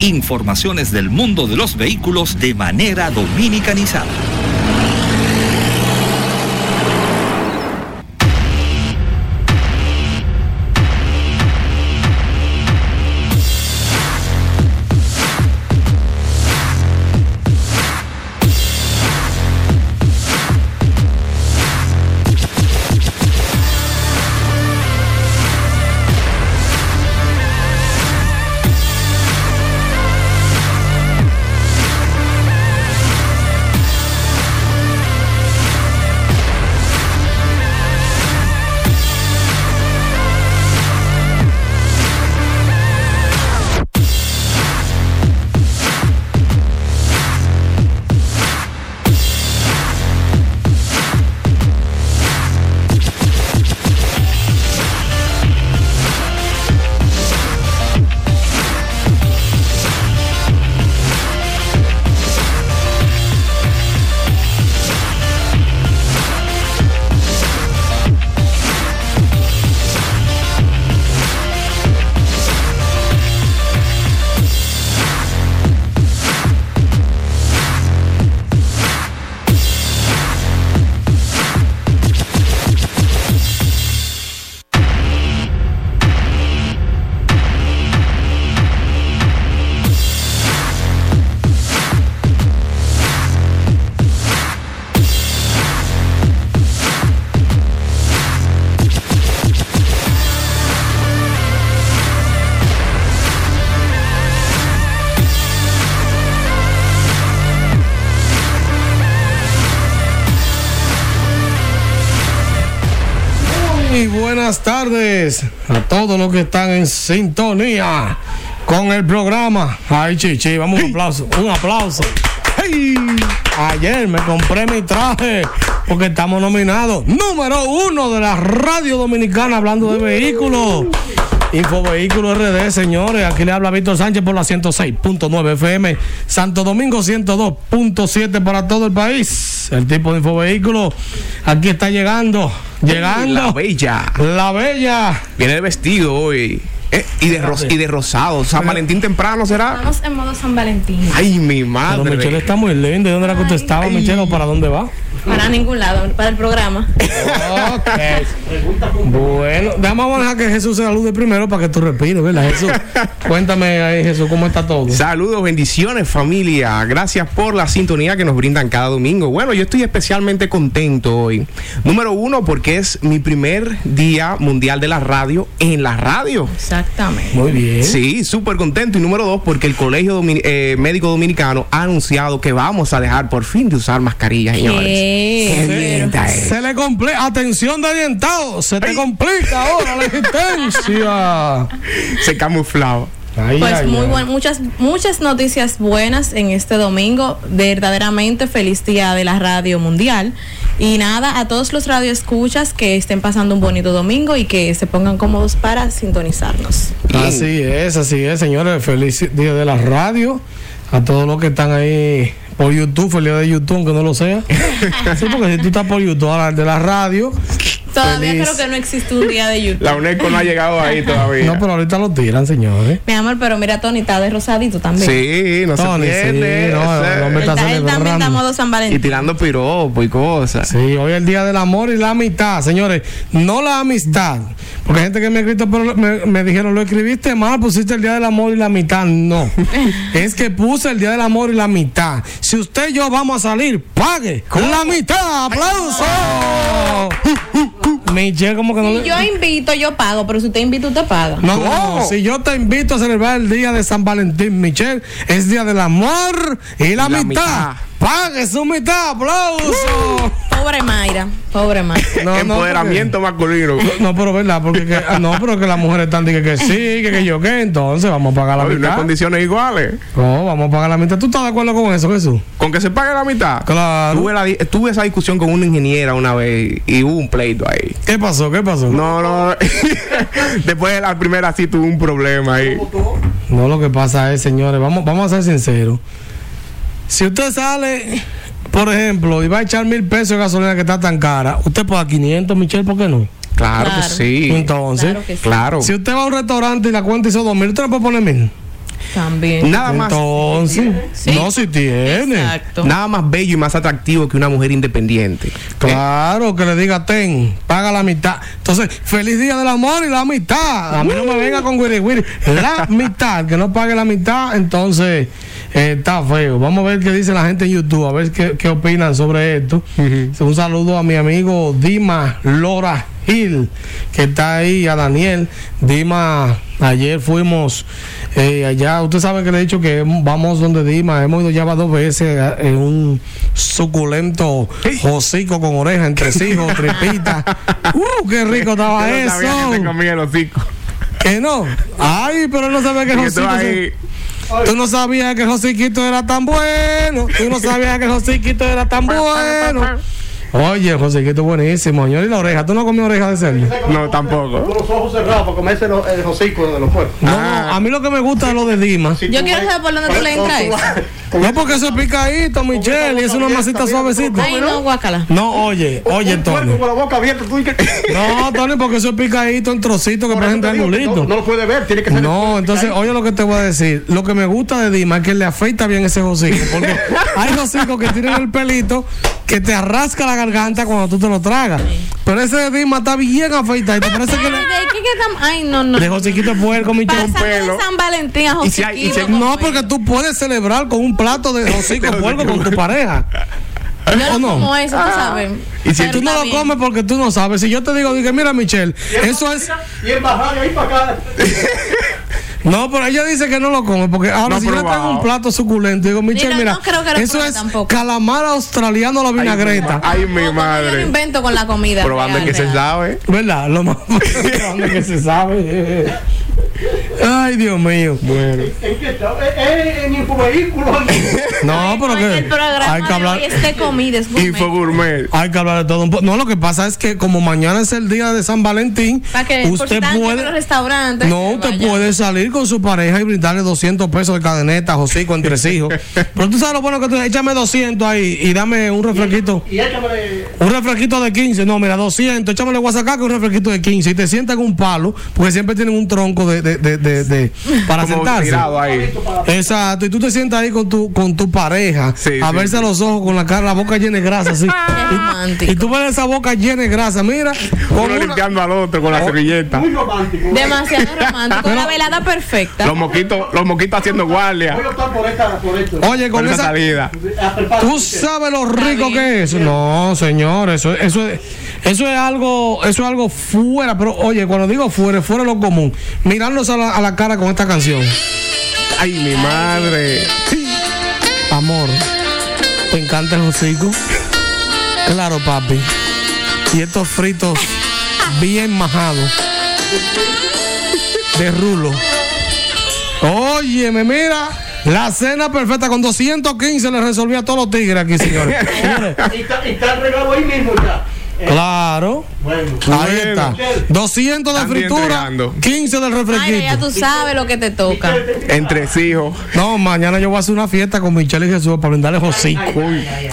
Informaciones del mundo de los vehículos de manera dominicanizada. Buenas tardes a todos los que están en sintonía con el programa. Ay, chichi, vamos un aplauso, un aplauso. ¡Hey! Ayer me compré mi traje porque estamos nominados número uno de la radio dominicana hablando de vehículos. Infovehículo RD, señores. Aquí le habla Víctor Sánchez por la 106.9 FM. Santo Domingo 102.7 para todo el país. El tipo de Infovehículo aquí está llegando. Llegando. La bella. La bella. Viene de vestido hoy. Eh, y, de ros- y de rosado. San Valentín temprano será. Estamos en modo San Valentín. Ay, mi Pero madre. Michelle está muy linda. ¿Y dónde la que usted estaba, Ay. Michelle? ¿O para dónde va? Para ningún lado, para el programa. Ok. Bueno, vamos a dejar que Jesús se salude primero para que tú respires, ¿verdad, Jesús? Cuéntame ahí, Jesús, ¿cómo está todo? Saludos, bendiciones familia. Gracias por la sintonía que nos brindan cada domingo. Bueno, yo estoy especialmente contento hoy. Número uno, porque es mi primer día mundial de la radio en la radio. Exactamente. Muy bien. Sí, súper contento. Y número dos, porque el Colegio eh, Médico Dominicano ha anunciado que vamos a dejar por fin de usar mascarillas, señores. ¿Qué? es. Se le complica, atención de orientado, se te complica ahora la existencia. Se camuflaba. Ay, Pues ay, muy ay. buen, muchas, muchas noticias buenas en este domingo. Verdaderamente feliz día de la radio mundial. Y nada, a todos los radioescuchas que estén pasando un bonito domingo y que se pongan cómodos para sintonizarnos. Así es, así es, señores. Feliz día de la radio. A todos los que están ahí por YouTube, feliz día de YouTube, aunque no lo sea. Sí, porque si tú estás por YouTube, ahora de la radio. Todavía feliz. creo que no existe un día de YouTube. La UNESCO no ha llegado ahí todavía. No, pero ahorita lo tiran, señores. Mi amor, pero mira, Tony está de rosadito también. Sí, no Tony, se sí, pierde. no, el hombre está él también está modo San y Valentín. tirando piropo y cosas. Sí, hoy es el día del amor y la amistad, señores. No la amistad. Porque hay gente que me ha escrito, pero me, me dijeron, lo escribiste mal, pusiste el día del amor y la amistad. No. es que puse el día del amor y la amistad. Si usted y yo vamos a salir, pague con la mitad. ¡Aplauso! Michelle, como que no Si le- yo invito, yo pago, pero si usted invita, usted paga. No, no, ¿Cómo? si yo te invito a celebrar el día de San Valentín, Michelle, es día del amor y la, La mitad. mitad. Pague su mitad, aplauso. Pobre Mayra, pobre Mayra. No, no, Empoderamiento masculino. No, pero verdad, porque que- ah, no, pero que las mujeres están diciendo que sí, que, que yo qué, entonces vamos a pagar la Oye, no hay mitad. condiciones iguales. No, vamos a pagar la mitad. ¿Tú estás de acuerdo con eso, Jesús? Con que se pague la mitad. Claro. Tuve, la tuve esa discusión con una ingeniera una vez y hubo un pleito ahí. ¿Qué pasó? ¿Qué pasó? No, no. Después de la primera sí tuve un problema ahí. No, lo que pasa es, señores, vamos, vamos a ser sinceros. Si usted sale, por ejemplo, y va a echar mil pesos de gasolina que está tan cara, usted paga 500, Michelle, ¿por qué no? Claro, que sí. Entonces, Claro que sí. Claro. si usted va a un restaurante y la cuenta hizo dos mil, usted le puede poner mil. También. Nada más. Entonces, Sí. no si tiene. Exacto. Nada más bello y más atractivo que una mujer independiente. Claro, que le diga ten, paga la mitad. Entonces, feliz día del amor y la mitad. A mí no me venga con Wiri Wiri. La mitad, que no pague la mitad, entonces eh, está feo. Vamos a ver qué dice la gente en YouTube, a ver qué, qué opinan sobre esto. Un saludo a mi amigo Dima Lora Gil, que está ahí, a Daniel. Dima, ayer fuimos eh, allá. Usted sabe que le he dicho que vamos donde Dima. Hemos ido ya dos veces a- en un suculento hocico con oreja, entresijos, tripita. ¡Uh, qué rico estaba Yo no sabía que te eso! comía el hocico. Que no. Ay, pero él no sabía que tú hocico. Tú no sabías que el hociquito era tan bueno. Tú no sabías que el hociquito era tan bueno. Oye, el hociquito es buenísimo, señor. Y la oreja. ¿Tú no comió oreja de cerdo? No, tampoco. Con los ojos cerrados para comerse el hocico de los puercos. No, Ah. a mí lo que me gusta es lo de Dima. Si Yo tú quiero saber por dónde tú le entras eso. No, porque eso es picadito, Michelle, y es una masita suavecita. Ay, no, guacala. No, oye, oye, Tony. con la boca abierta, tú dices que- No, Tony, porque eso es picadito en trocitos que parecen que triangulitos. No, no lo puede ver, tiene que ser. No, entonces, oye lo que te voy a decir. Lo que me gusta de Dima es que le afeita bien ese hocico. Porque hay hocicos que tienen el pelito que te arrasca la garganta cuando tú te lo tragas. Pero ese de Dima está bien afeitado. ¿Y te parece que Ay, le, ¿de qué que tam- Ay, no, no. de hociquito de puerco, Michelle? Pasando pelo. de San Valentín a si si hay- No, porque tú puedes celebrar con un plato de de puerco con tu pareja. Yo ¿O no como eso, tú sabes. Y si Pero Tú no lo bien. comes porque tú no sabes. Si yo te digo, dije, mira, Michelle, eso es. Y el bajar ahí para acá. No, pero ella dice que no lo come porque ahora No si yo le tengo un plato suculento, digo, Michelle, no, mira, no creo que lo eso es tampoco. calamar australiano a la vinagreta. Ay, mi Yo lo madre. invento con la comida. Probando real, que se sabe. ¿Verdad? Lo más grande que se sabe. Ay, Dios mío. Bueno. ¿En qué está? Eh, en infovehículos. No, pero que hay que hablar. es de comida, es gourmet. Info gourmet. Hay que hablar de todo un poco. No, lo que pasa es que como mañana es el día de San Valentín, que usted los puede restaurantes. No, usted puede salir con su pareja y brindarle 200 pesos de cadeneta, hocico, entre hijos. Pero tú sabes lo bueno que tú échame 200 ahí y dame un refresquito. Y échame. Un refresquito de 15, no, mira, 200, échamele guasacaca un refresquito de 15 y te sientas en un palo, porque siempre tienen un tronco de, de, de, de- de- para Como sentarse. ahí. Exacto, y tú te sientas ahí con tu, con tu pareja, Sí, a sí, verse sí. los ojos con la cara, la boca llena de grasa, así. Y tú ves esa boca llena de grasa, mira, con Uno una- limpiando al otro con la servilleta. Muy romántico. Demasiado romántico. La velada perfecta. Los moquitos, los moquitos haciendo guardia. Voy a optar por esta, por esto. Oye, Con con esa salida. Palo. ¿Tú sabes lo rico que es? No, señor, eso, eso, es, eso es algo, eso es algo fuera, pero oye, cuando digo fuera, fuera de lo común. Mirarnos a la, a la cara con esta canción. Ay, mi madre. Amor, ¿te encanta el hocico? Claro, papi. Y estos fritos bien majados. De rulo. Óyeme, mira. La cena perfecta con 215 le resolví a todos los tigres aquí, señores. Y está, y está el regalo ahí mismo ya. Claro. Bueno. Ahí Bueno. está. 200 de fritura, entregando. 15 del Ay, ya refresquito. tú sabes lo que te toca. Entre hijos. No, mañana yo voy a hacer una fiesta con Michelle y Jesús para brindarles hocico.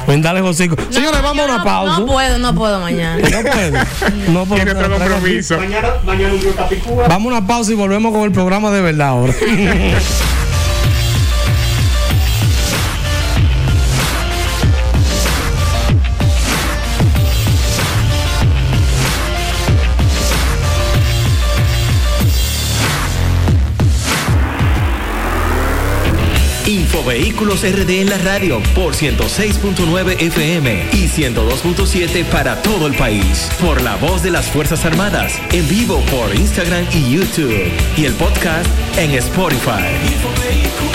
Brindarles hocico. Señores, vamos a una no- pausa. No puedo, no puedo mañana. No puedo. No puedo. Tiene otro compromiso. Mañana, mañana un. Vamos a una pausa y volvemos con el programa de verdad ahora. Infovehículos RD en la radio por 106.9 FM y 102.7 para todo el país. Por la voz de las Fuerzas Armadas. En vivo por Instagram y YouTube. Y el podcast en Spotify.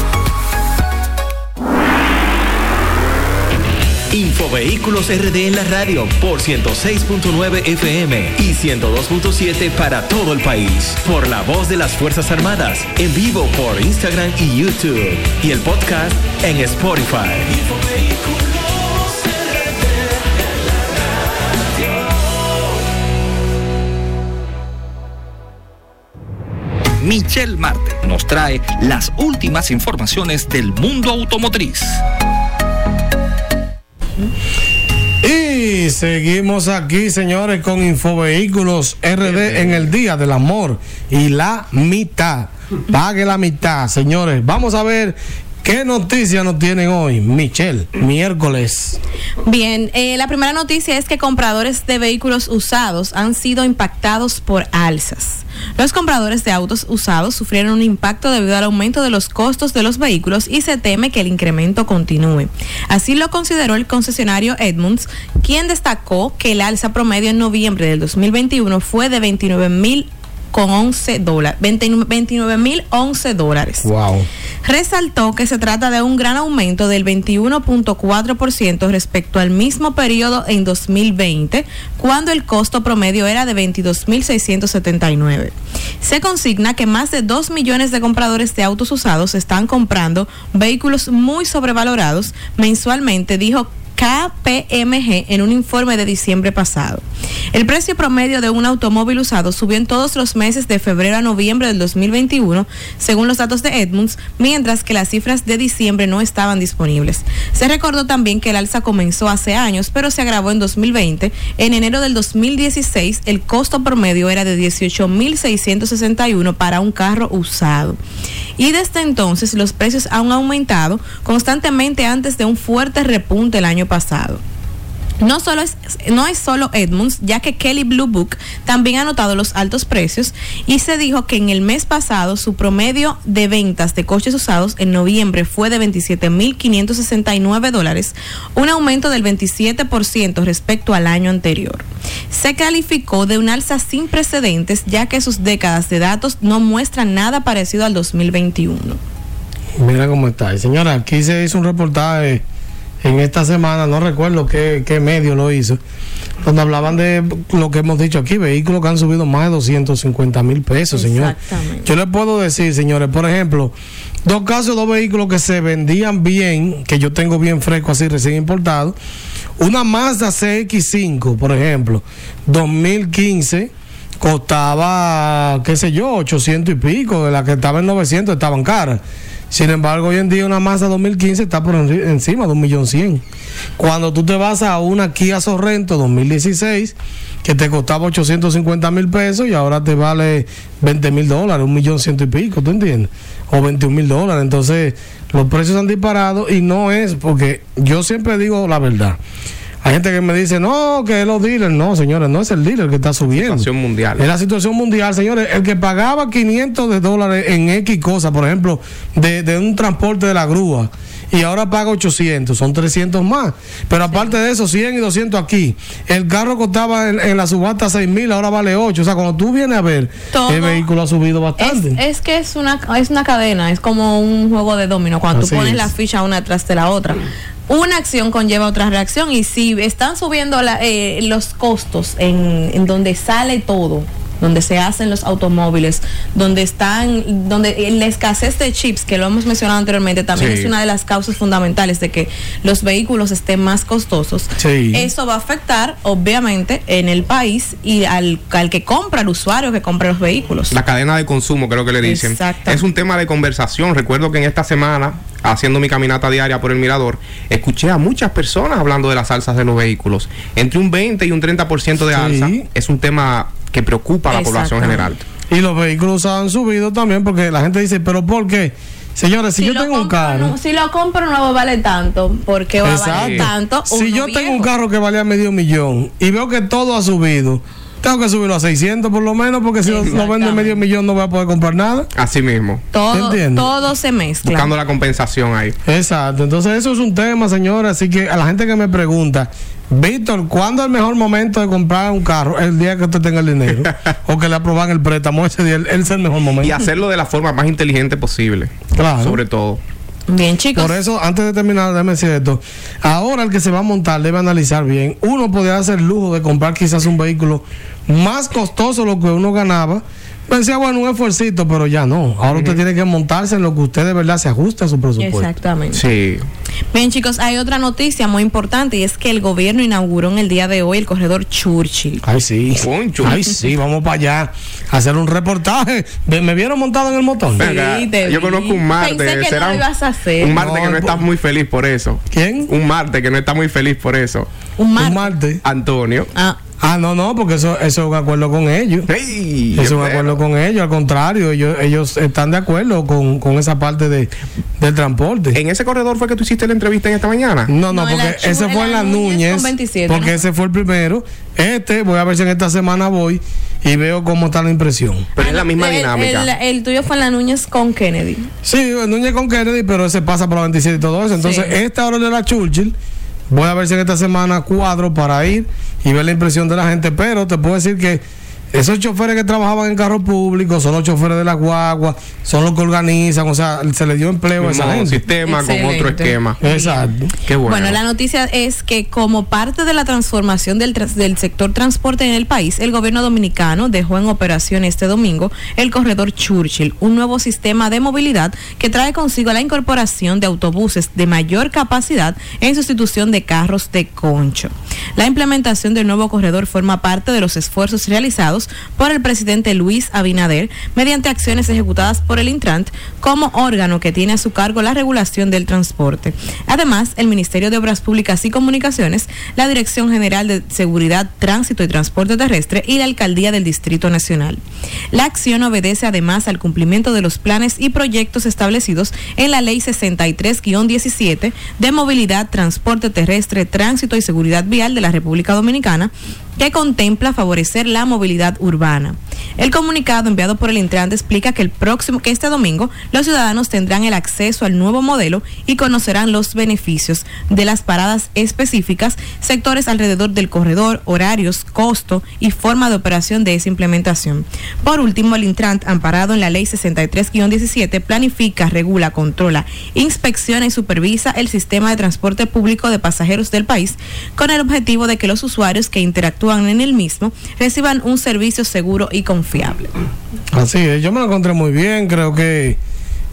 Infovehículos RD en la radio por 106.9 FM y 102.7 para todo el país. Por la voz de las Fuerzas Armadas. En vivo por Instagram y YouTube. Y el podcast en Spotify. Michelle Marte nos trae las últimas informaciones del mundo automotriz. Y seguimos aquí, señores, con Infovehículos RD en el Día del Amor y la mitad. Pague la mitad, señores. Vamos a ver qué noticias nos tienen hoy, Michelle, miércoles. Bien, eh, la primera noticia es que compradores de vehículos usados han sido impactados por alzas. Los compradores de autos usados sufrieron un impacto debido al aumento de los costos de los vehículos y se teme que el incremento continúe. Así lo consideró el concesionario Edmunds, quien destacó que el alza promedio en noviembre del 2021 fue de 29 mil con 11 dólares, 29 mil 11 dólares. Wow. Resaltó que se trata de un gran aumento del 21.4% respecto al mismo periodo en 2020, cuando el costo promedio era de 22.679. Se consigna que más de 2 millones de compradores de autos usados están comprando vehículos muy sobrevalorados mensualmente, dijo KPMG en un informe de diciembre pasado. El precio promedio de un automóvil usado subió en todos los meses de febrero a noviembre del 2021, según los datos de Edmunds, mientras que las cifras de diciembre no estaban disponibles. Se recordó también que el alza comenzó hace años, pero se agravó en 2020. En enero del 2016, el costo promedio era de 18.661 para un carro usado. Y desde entonces los precios han aumentado constantemente antes de un fuerte repunte el año pasado. No, solo es, no es solo Edmunds, ya que Kelly Blue Book también ha notado los altos precios y se dijo que en el mes pasado su promedio de ventas de coches usados en noviembre fue de 27.569 dólares, un aumento del 27% respecto al año anterior. Se calificó de un alza sin precedentes, ya que sus décadas de datos no muestran nada parecido al 2021. Mira cómo está. Señora, aquí se hizo un reportaje en esta semana, no recuerdo qué, qué medio lo hizo, donde hablaban de lo que hemos dicho aquí, vehículos que han subido más de 250 mil pesos, señor. Yo les puedo decir, señores, por ejemplo, dos casos, dos vehículos que se vendían bien, que yo tengo bien fresco así recién importado. Una Mazda CX5, por ejemplo, 2015 costaba, qué sé yo, 800 y pico, de la que estaba en 900 estaban caras. Sin embargo, hoy en día una Mazda 2015 está por encima de un millón cien. Cuando tú te vas a una Kia Sorrento 2016, que te costaba 850 mil pesos y ahora te vale 20 mil dólares, un millón ciento y pico, ¿tú entiendes? O 21 mil dólares. Entonces, los precios han disparado y no es porque yo siempre digo la verdad. Hay gente que me dice, no, que es los dealers. No, señores, no es el dealer que está subiendo. Situación mundial. Es la situación mundial, señores. El que pagaba 500 de dólares en X cosas, por ejemplo, de, de un transporte de la grúa, y ahora paga 800, son 300 más. Pero aparte de eso, 100 y 200 aquí. El carro costaba en, en la subasta 6 mil, ahora vale 8. O sea, cuando tú vienes a ver, Todo el vehículo ha subido bastante. es que es una, es una cadena, es como un juego de dominó, cuando Así tú pones es. la ficha una tras de la otra. Una acción conlleva otra reacción y si están subiendo la- eh, los costos en, en donde sale todo, donde se hacen los automóviles, donde están, donde la escasez de chips, que lo hemos mencionado anteriormente, también Sí. es una de las causas fundamentales de que los vehículos estén más costosos. Sí. Eso va a afectar, obviamente, en el país y al, al que compra, al usuario que compra los vehículos. La cadena de consumo, creo que le dicen. Exacto. Es un tema de conversación. Recuerdo que en esta semana, haciendo mi caminata diaria por el Mirador, escuché a muchas personas hablando de las alzas de los vehículos. Entre un 20 y un 30% de Sí. alza es un tema que preocupa a la población general. Y los vehículos han subido también porque la gente dice, pero ¿por qué? Señores, si, yo tengo un carro... si lo compro nuevo vale tanto, porque va a valer tanto. Si yo tengo un carro que valía medio millón y veo que todo ha subido, tengo que subirlo a 600 por lo menos, porque si lo, lo vendo en Exactamente. medio millón no voy a poder comprar nada. Así mismo. todo, todo se mezcla. Buscando la compensación ahí. Exacto. Entonces, eso es un tema, señora. Así que a la gente que me pregunta, Víctor, ¿cuándo es el mejor momento de comprar un carro? El día que usted tenga el dinero. o que le aproban el préstamo. Ese día, ese es el mejor momento. Y hacerlo de la forma más inteligente posible. Claro. Sobre todo. Bien, chicos. Por eso, antes de terminar, déjame decir esto. Ahora el que se va a montar debe analizar bien. Uno podría hacer el lujo de comprar quizás un vehículo más costoso lo que uno ganaba. Decía, bueno, un esfuercito, pero ya no. Ahora usted tiene que montarse en lo que usted de verdad se ajuste a su presupuesto. Exactamente. Sí. Bien, chicos, hay otra noticia muy importante y es que el gobierno inauguró en el día de hoy el corredor Churchill. Ay, sí. Concho. Ay, sí, vamos para allá a hacer un reportaje. ¿Me vieron montado en el motor? Sí, te yo vi. conozco un Marte. Pensé que será no lo ibas a hacer. Un Marte No, que no está pues- muy feliz por eso. ¿Quién? Un Marte que no está muy feliz por eso. Un mar. Un martes. Antonio. Ah, Ah, no, no, porque eso, eso es un acuerdo con ellos. Eso es un acuerdo con ellos, al contrario, ellos, ellos están de acuerdo con, con esa parte de, del transporte. ¿En ese corredor fue que tú hiciste la entrevista en esta mañana? No, no, No, en porque ese en fue en la Núñez Núñez, con 27, porque ¿no? ese fue el primero. Este, voy a ver si en esta semana voy y veo cómo está la impresión. Pero es la ah, misma el, dinámica. El, el tuyo fue en la Núñez con Kennedy. Sí, el Núñez con Kennedy, pero ese pasa por la 27 y todo eso. Entonces, Sí. esta hora de la Churchill, voy a ver si en esta semana cuadro para ir y ver la impresión de la gente. Pero te puedo decir que esos choferes que trabajaban en carro público son los choferes de la guagua, son los que organizan, o sea, se le dio empleo a esa gente. sistema con otro Excelente. esquema. Exacto. Qué bueno. Bueno. la noticia es que como parte de la transformación del, tras- del sector transporte en el país, el gobierno dominicano dejó en operación este domingo el corredor Churchill, un nuevo sistema de movilidad que trae consigo la incorporación de autobuses de mayor capacidad en sustitución de carros de concho. La implementación del nuevo corredor forma parte de los esfuerzos realizados por el presidente Luis Abinader mediante acciones ejecutadas por el Intrant como órgano que tiene a su cargo la regulación del transporte. Además, el Ministerio de Obras Públicas y Comunicaciones, la Dirección General de Seguridad, Tránsito y Transporte Terrestre y la Alcaldía del Distrito Nacional. La acción obedece además al cumplimiento de los planes y proyectos establecidos en la Ley 63-17 de Movilidad, Transporte Terrestre, Tránsito y Seguridad Vial de la República Dominicana, que contempla favorecer la movilidad urbana. El comunicado enviado por el Intrante explica que el próximo, que este domingo, los ciudadanos tendrán el acceso al nuevo modelo y conocerán los beneficios de las paradas específicas, sectores alrededor del corredor, horarios, costo y forma de operación de esa implementación. Por último, el Intrant, amparado en la Ley 63-17, planifica, regula, controla, inspecciona y supervisa el sistema de transporte público de pasajeros del país con el objetivo de que los usuarios que interactúan en el mismo reciban un servicio seguro y confiable. Así es, yo me lo encontré muy bien, creo que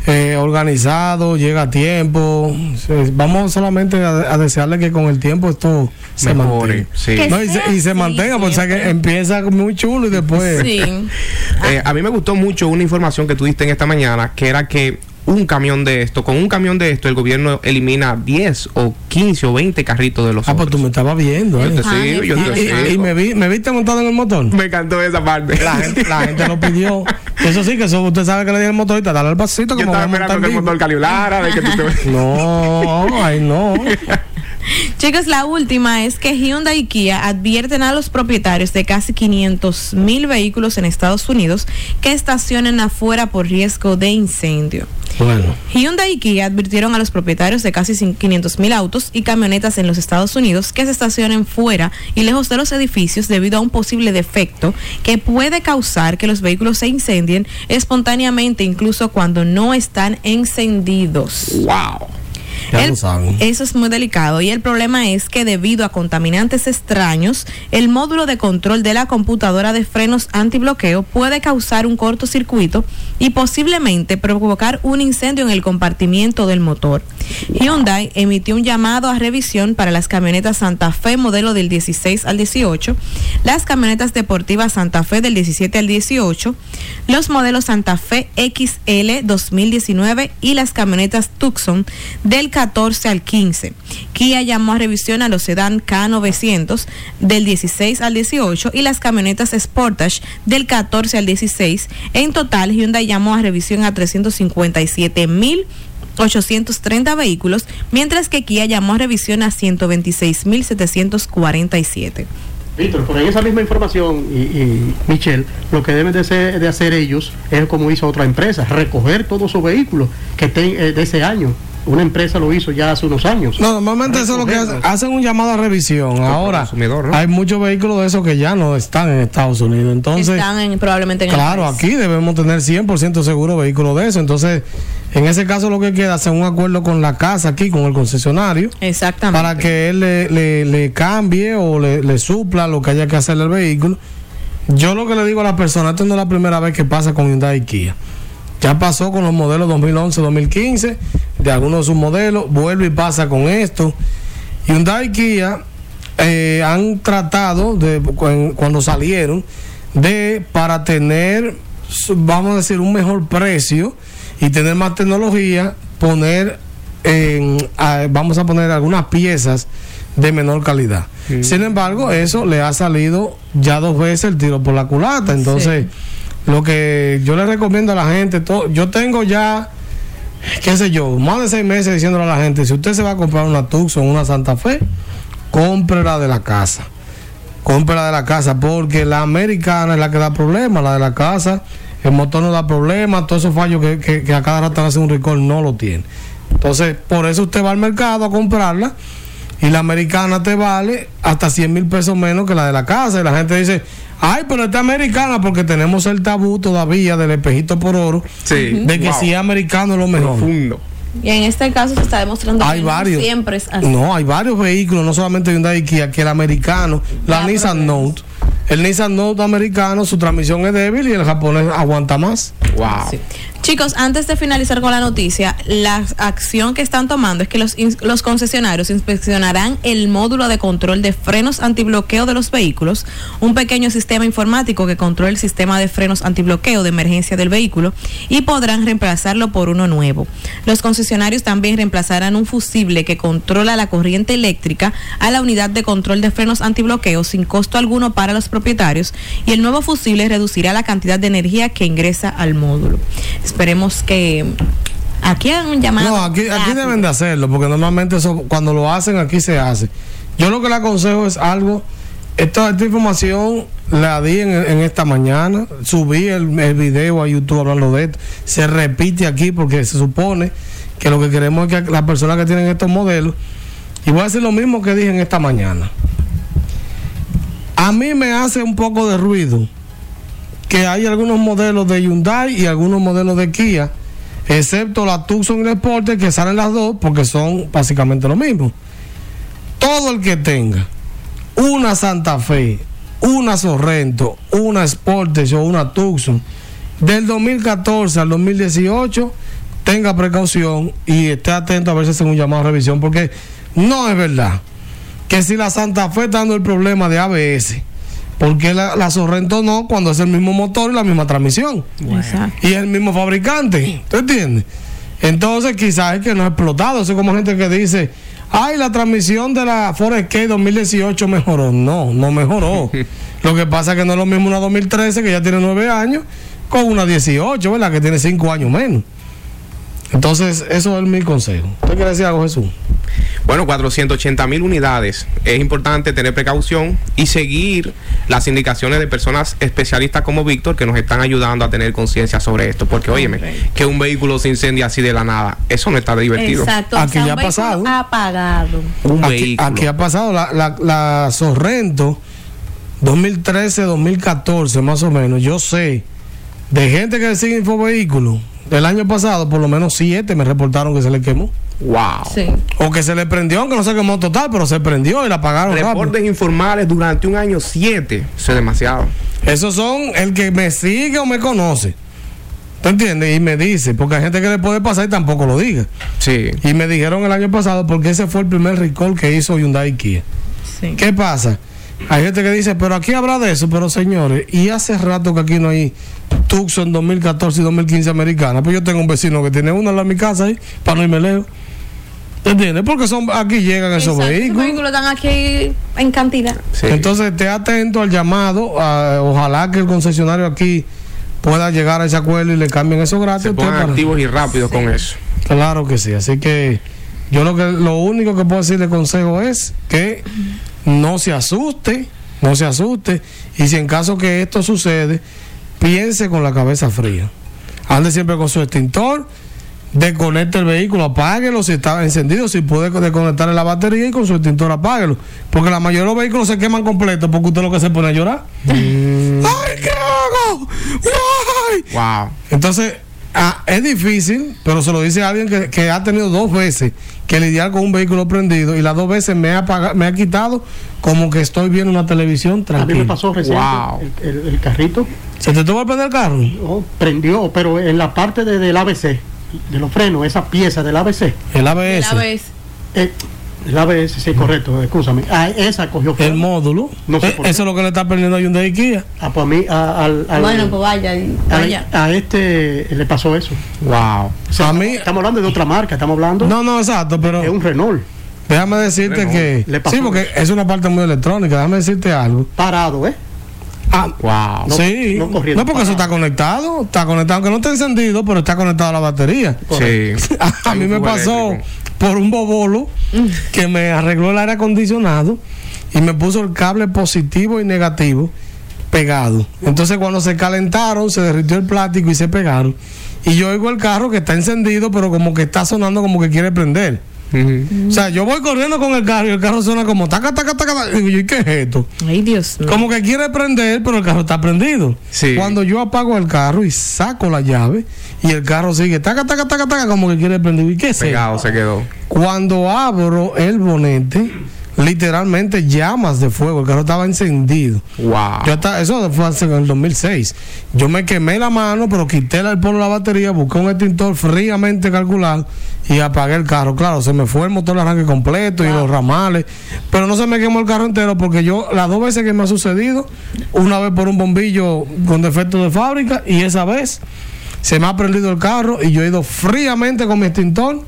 eh, organizado, llega a tiempo. Vamos solamente a, a desearle que con el tiempo esto se Mejore, sí. No, y se, y se mantenga, porque que empieza muy chulo y después. Sí. Eh, a mí me gustó mucho una información que tú diste en esta mañana, que era que un camión de esto, con un camión de esto, el gobierno elimina 10 o 15 o 20 carritos de los Ah, pues tú me estabas viendo. Yo ¿eh? te sigo, yo te Y, y- y sigo. me, vi, me viste montado en el motor. Me encantó esa parte. La gente, la gente lo pidió. Eso sí, que eso usted sabe que le dije al motorista, dale al pasito Yo como estaba voy a esperando que el motor calibrara, de que tú te... No, ay no. Chicos, la última es que Hyundai y Kia advierten a los propietarios de casi 500 mil vehículos en Estados Unidos que estacionen afuera por riesgo de incendio. Bueno, Hyundai y Kia advirtieron a los propietarios de casi 500 mil autos y camionetas en los Estados Unidos que se estacionen fuera y lejos de los edificios debido a un posible defecto que puede causar que los vehículos se incendien espontáneamente incluso cuando no están encendidos. ¡Wow! Ya El- lo saben. Eso es muy delicado y el problema es que debido a contaminantes extraños, el módulo de control de la computadora de frenos antibloqueo puede causar un cortocircuito y posiblemente provocar un incendio en el compartimiento del motor. Hyundai emitió un llamado a revisión para las camionetas Santa Fe modelo del 16 al 18, las camionetas deportivas Santa Fe del 17 al 18, los modelos Santa Fe XL 2019 y las camionetas Tucson del 14 al 15. Kia llamó a revisión a los sedán K900 del 16 al 18 y las camionetas Sportage del 14 al 16. En total, Hyundai llamó a revisión a 357 mil 830 vehículos, mientras que Kia llamó a revisión a 126.747. Víctor, ahí esa misma información, y, y Michelle, lo que deben de, ser- de hacer ellos es como hizo otra empresa, recoger todos sus vehículos que estén eh, de ese año una empresa lo hizo ya hace unos años. No, normalmente eso es lo que hacen, hacen un llamado a revisión. Ahora, hay muchos vehículos de esos que ya no están en Estados Unidos. Entonces, Están en- probablemente en el claro, aquí debemos tener 100% seguro vehículos de eso. Entonces, en ese caso lo que queda es hacer un acuerdo con la casa aquí, con el concesionario, Exactamente. para que él le, le- le cambie o le, le supla lo que haya que hacerle al vehículo. Yo lo que le digo a la persona, esto no es la primera vez que pasa con Hyundai y Kia. Ya pasó con los modelos 2011, 2015, de algunos de sus modelos, vuelve y pasa con esto. Hyundai y Kia eh, han tratado, de, cu- cuando salieron, de para tener, vamos a decir, un mejor precio y tener más tecnología, poner, en, vamos a poner algunas piezas de menor calidad. Sin embargo, eso le ha salido ya dos veces el tiro por la culata. Entonces, lo que yo le recomiendo a la gente, to- yo tengo ya, qué sé yo, más de seis meses diciéndole a la gente, si usted se va a comprar una Tucson, una Santa Fe, cómprela de la casa. Cómprela de la casa, porque la americana es la que da problemas, la de la casa, el motor no da problemas, todos esos fallos que, que- a cada rato hace un recall no lo tiene. Entonces, por eso usted va al mercado a comprarla y la americana te vale hasta 100 mil pesos menos que la de la casa. Y la gente dice, ay, pero esta americana, porque tenemos el tabú todavía del espejito por oro, Sí. de que Wow. si es americano es lo mejor. Profundo. Y en este caso se está demostrando Hay que no varios. siempre es así. No, hay varios vehículos, no solamente Hyundai y Kia, que el americano, la Da Nissan. Note. El Nissan Note americano, su transmisión es débil y el japonés aguanta más. Wow. Sí. Chicos, antes de finalizar con la noticia, la acción que están tomando es que los, los concesionarios inspeccionarán el módulo de control de frenos antibloqueo de los vehículos, un pequeño sistema informático que controla el sistema de frenos antibloqueo de emergencia del vehículo y podrán reemplazarlo por uno nuevo. Los concesionarios también reemplazarán un fusible que controla la corriente eléctrica a la unidad de control de frenos antibloqueo sin costo alguno para los propietarios y el nuevo fusible reducirá la cantidad de energía que ingresa al módulo. Esperemos que aquí hagan un llamado. No, aquí, deben de hacerlo, porque normalmente eso, cuando lo hacen, aquí se hace. Yo lo que le aconsejo es algo, esta, esta información la di en, en esta mañana, subí el, el video a YouTube hablando de esto, se repite aquí porque se supone que lo que queremos es que las personas que tienen estos modelos, y voy a decir lo mismo que dije en esta mañana, a mí me hace un poco de ruido que hay algunos modelos de Hyundai y algunos modelos de Kia, excepto la Tucson y la Sporter, que salen las dos porque son básicamente lo mismo. Todo el que tenga una Santa Fe, una Sorrento, una Sportage o una Tucson del 2014 al 2018, tenga precaución y esté atento a ver si hacen un llamado a revisión, porque no es verdad que si la Santa Fe está dando el problema de ABS, porque la, la Sorrento no, cuando es el mismo motor y la misma transmisión Exacto. y el mismo fabricante. ¿Tú entiendes? Entonces, quizás es que no ha explotado. Es como gente que dice, ay, la transmisión de la Forest K 2018 mejoró. No, no mejoró. lo que pasa es que no es lo mismo una 2013 que ya tiene nueve años con una 18, ¿verdad? Que tiene cinco años menos. Entonces, eso es mi consejo. ¿Usted quiere decir algo, Jesús? Bueno, 480 mil unidades. Es importante tener precaución y seguir las indicaciones de personas especialistas como Víctor que nos están ayudando a tener conciencia sobre esto. Porque, óyeme, que un vehículo se incendia así de la nada, eso no está divertido. Exacto. Aquí o sea, ya un ha pasado. Apagado. Un Aquí, vehículo. aquí ha pasado la, la, la Sorrento 2013, 2014, más o menos. Yo sé de gente que sigue Infovehículos del año pasado, por lo menos siete me reportaron que se le quemó. Wow. Sí. O que se le prendió, aunque no se quemó total, pero se prendió y la apagaron rápido. Reportes informales durante un año, siete. Eso es demasiado. Esos son el que me sigue o me conoce. ¿Tú entiendes? Y me dice, porque hay gente que le puede pasar y tampoco lo diga. Sí. Y me dijeron el año pasado porque ese fue el primer recall que hizo Hyundai Kia. Sí. ¿Qué pasa? Hay gente que dice, pero aquí habrá de eso, pero señores, y hace rato que aquí no hay Tucson 2014 y 2015 americana. Pues yo tengo un vecino que tiene una en la- mi casa ahí, para no irme lejos. ¿Te entiendes? Porque son, aquí llegan esos vehículos. vehículos están aquí en cantidad. sí. Entonces, esté atento al llamado. a- ojalá que el concesionario aquí pueda llegar a ese acuerdo y le cambien eso gratis. se pongan para- activos y rápidos con eso. Claro que sí. Así que yo lo que lo único que puedo decirle consejo es que no se asuste, no se asuste. Y si en caso que esto sucede, piense con la cabeza fría. Ande siempre con su extintor desconecte el vehículo, apáguelo si está encendido, si puede desconectarle la batería y con su extintor apáguelo. Porque la mayoría de los vehículos se queman completos porque usted lo que se pone a llorar. ¡Ay, qué hago! ¡Ay! Wow. Entonces, ah, es difícil, pero se lo dice alguien que, que ha tenido dos veces que lidiar con un vehículo prendido y las dos veces me ha, apaga- me ha quitado como que estoy viendo una televisión A mí me tranquila. pasó reciente Wow. el, el- el carrito ¿Se te tuvo que prender el carro? oh, prendió, pero en la parte de- del ABC, de los frenos, esa pieza del ABC, El ABS. La vez. eh, el ABS, sí, correcto, escúchame, ah, esa cogió El módulo. No sé Eh, por qué. eso es lo que le está perdiendo a Hyundai Kia. Ah, pues a mí, a- al, al- Bueno, pues vaya. y a- vaya. a este le pasó eso. Wow. O sea, A mí- estamos hablando de otra marca, estamos hablando No, no, exacto, pero de un Renault déjame decirte Renault. que. Le pasó Sí, porque eso. es una parte muy electrónica. Déjame decirte algo. parado, ¿eh? Ah, Wow. No, sí, no porque eso está conectado, está conectado, aunque no está encendido, pero está conectado a la batería. Sí. A mí Hay un me pasó eléctrico. Por un bobolo que me arregló el aire acondicionado y me puso el cable positivo y negativo pegado. Entonces cuando se calentaron, se derritió el plástico y se pegaron. Y yo oigo el carro que está encendido, pero como que está sonando como que quiere prender. O sea, yo voy corriendo con el carro y el carro suena como taca, taca, taca. taca. Y digo, yo, ¿y qué es esto? Ay, Dios mío. Como que quiere prender, pero el carro está prendido. Sí. Cuando yo apago el carro y saco la llave y el carro sigue taca, taca, taca, taca, como que quiere prender. ¿Y qué eso? Pegado se quedó. Cuando abro el bonete, literalmente llamas de fuego. El carro estaba encendido. Wow. Yo hasta- eso fue hace- en el 2006. Yo me quemé la mano, pero quité el polo de la batería, busqué un extintor fríamente calculado y apagué el carro. Claro, se me fue el motor de arranque completo y los ramales, pero no se me quemó el carro entero porque yo, las dos veces que me ha sucedido, una vez por un bombillo con defecto de fábrica y esa vez se me ha prendido el carro y yo he ido fríamente con mi extintor.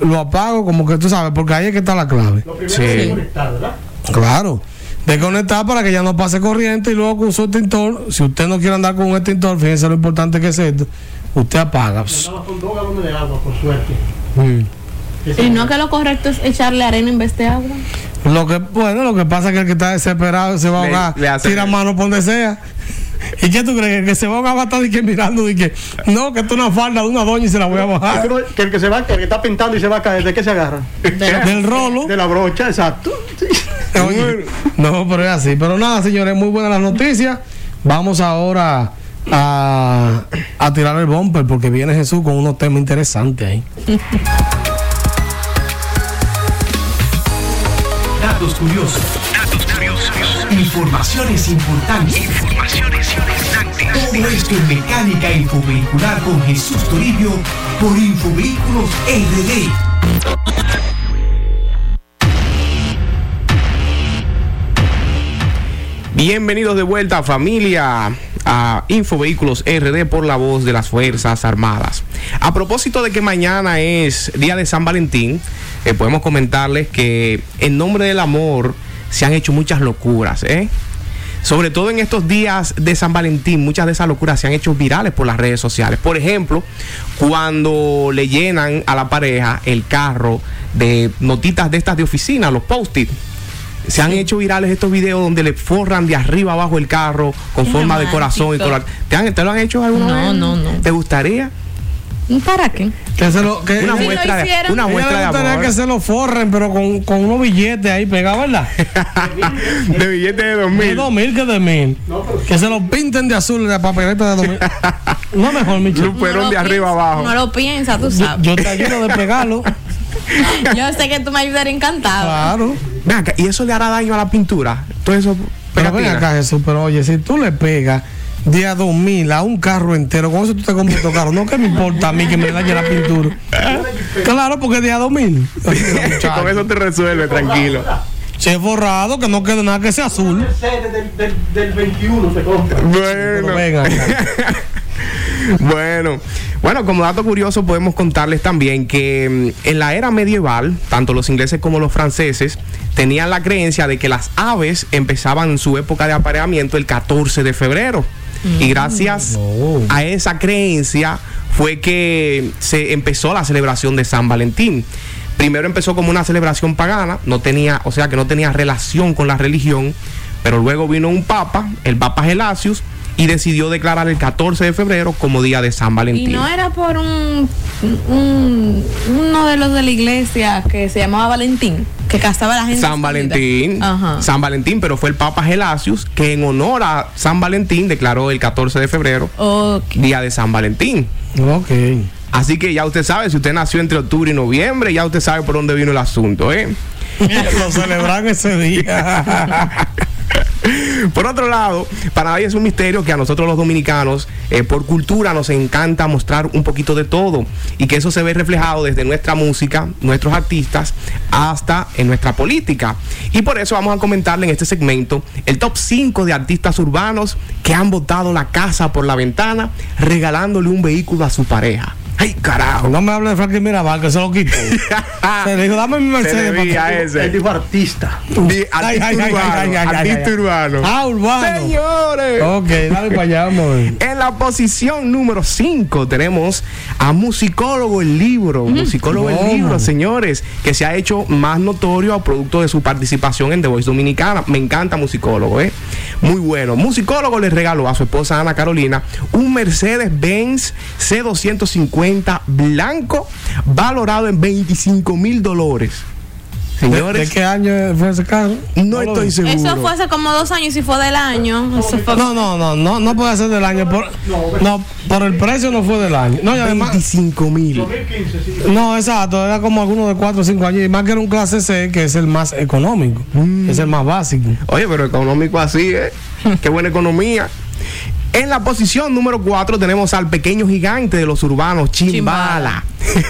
Lo apago como que tú sabes, porque ahí es que está la clave. Lo primero Sí. es conectar, ¿verdad? Claro. Desconectar para que ya no pase corriente y luego con su extintor, si usted no quiere andar con un extintor, fíjense lo importante que es esto, usted apaga. Andaba con dos galones de agua, por suerte. Mm. Y no que lo correcto es echarle arena en vez de agua. Lo que, bueno, lo que pasa es que el que está desesperado se va a ahogar, tira mano por donde sea. ¿Y qué tú crees? Que el que se va a estar de que mirando de que no, que esto es una falda de una doña y se la voy a bajar. que el que se va, que el que está pintando y se va a caer, ¿de qué se agarra? Del rolo. De la brocha, exacto. Sí. Oye, no, pero es así. Pero nada, señores, muy buenas las noticias. Vamos ahora a, a tirar el bumper porque viene Jesús con unos temas interesantes ahí. Datos curiosos. Informaciones importantes. Todo esto en mecánica infovehicular con Jesús Toribio por Infovehículos RD. Bienvenidos de vuelta familia a Infovehículos RD por la voz de las Fuerzas Armadas. A propósito de que mañana es día de San Valentín, eh, podemos comentarles que en nombre del amor se han hecho muchas locuras, ¿eh? Sobre todo en estos días de San Valentín, muchas de esas locuras se han hecho virales por las redes sociales. Por ejemplo, cuando le llenan a la pareja el carro de notitas de estas de oficina, los post-it. Se han hecho virales estos videos donde le forran de arriba abajo el carro con forma de corazón y. ¿Te, han- te lo han hecho alguna No, vez? no, no. ¿Te gustaría? ¿Para qué? Que se lo, que, Una Si lo muestra hicieran. una muestra de amor. que se lo forren, pero con, con unos billetes ahí pegados, ¿verdad? de billete de dos De mil. dos mil que de mil. No, pero- Que se lo pinten de azul la papeleta de dos mil. No mejor, Michelle. Luperón No lo de arriba piensa, abajo. No lo piensas, tú sabes. yo te ayudo de pegarlo. Yo sé que tú me ayudarías encantado. Claro. Ven acá, ¿y eso le hará daño a la pintura? Todo eso. Pero ven acá, Jesús, pero oye, si tú le pegas de a dos mil a un carro entero, con eso tú te compras tu carro. No que me importa a mí que me dañe la pintura. Claro, porque de a dos mil. Con eso te resuelve, tranquilo. Si es forrado, que no quede nada que sea azul. Del, del, del 21 se compra. Bueno. venga. Bueno, bueno, como dato curioso podemos contarles también que mm, en la era medieval, tanto los ingleses como los franceses tenían la creencia de que las aves empezaban su época de apareamiento el 14 de febrero. Y gracias Oh. a esa creencia fue que se empezó la celebración de San Valentín. Primero empezó como una celebración pagana, no tenía, o sea que no tenía relación con la religión, pero luego vino un papa, el Papa Gelasius, y decidió declarar el 14 de febrero como día de San Y Valentín. no era por un, un- uno de los de la iglesia que se llamaba Valentín, que casaba a la gente. San. Valentín, Ajá. San Valentín, pero fue el Papa Gelasius que en honor a San Valentín declaró el 14 de febrero día de San Valentín. Ok. Así que ya usted sabe, si usted nació entre octubre y noviembre, ya usted sabe por dónde vino el asunto, ¿eh? Lo celebran ese día. Por otro lado, para nadie es un misterio que a nosotros los dominicanos, eh, por cultura, nos encanta mostrar un poquito de todo y que eso se ve reflejado desde nuestra música, nuestros artistas, hasta en nuestra política. Y por eso vamos a comentarle en este segmento el top 5 de artistas urbanos que han botado la casa por la ventana regalándole un vehículo a su pareja. ¡Ay, carajo! No me hable de Franklin Mirabal, que se lo quitó. se le dijo, dame mi Se Mercedes. que- ese. Él dijo artista. Artista urbano. Ah, urbano. Señores. Ok, dale para allá, vamos a ver. En la posición número 5 tenemos a Musicólogo el Libro. Musicólogo el. Libro, señores, que se ha hecho más notorio a producto de su participación en The Voice Dominicana. Me encanta Musicólogo, ¿eh? Muy bueno. Musicólogo le regaló a su esposa Ana Carolina un Mercedes-Benz C250 blanco valorado en 25 mil dólares. ¿De, Señores, de qué año fue ese carro? no estoy vi. seguro. Eso fue hace como dos años y si fue del año. No, no, no, no, no puede ser del año. Por, no, por el precio no fue del año. No, y además. 25 mil. 2015, sí. No, exacto, era como alguno de 4 o 5 años. Y más que era un clase C, que es el más económico, que es el más básico. Oye, pero económico así, ¿eh? Qué buena economía. En la posición número 4 tenemos al pequeño gigante de los urbanos, Chimbala.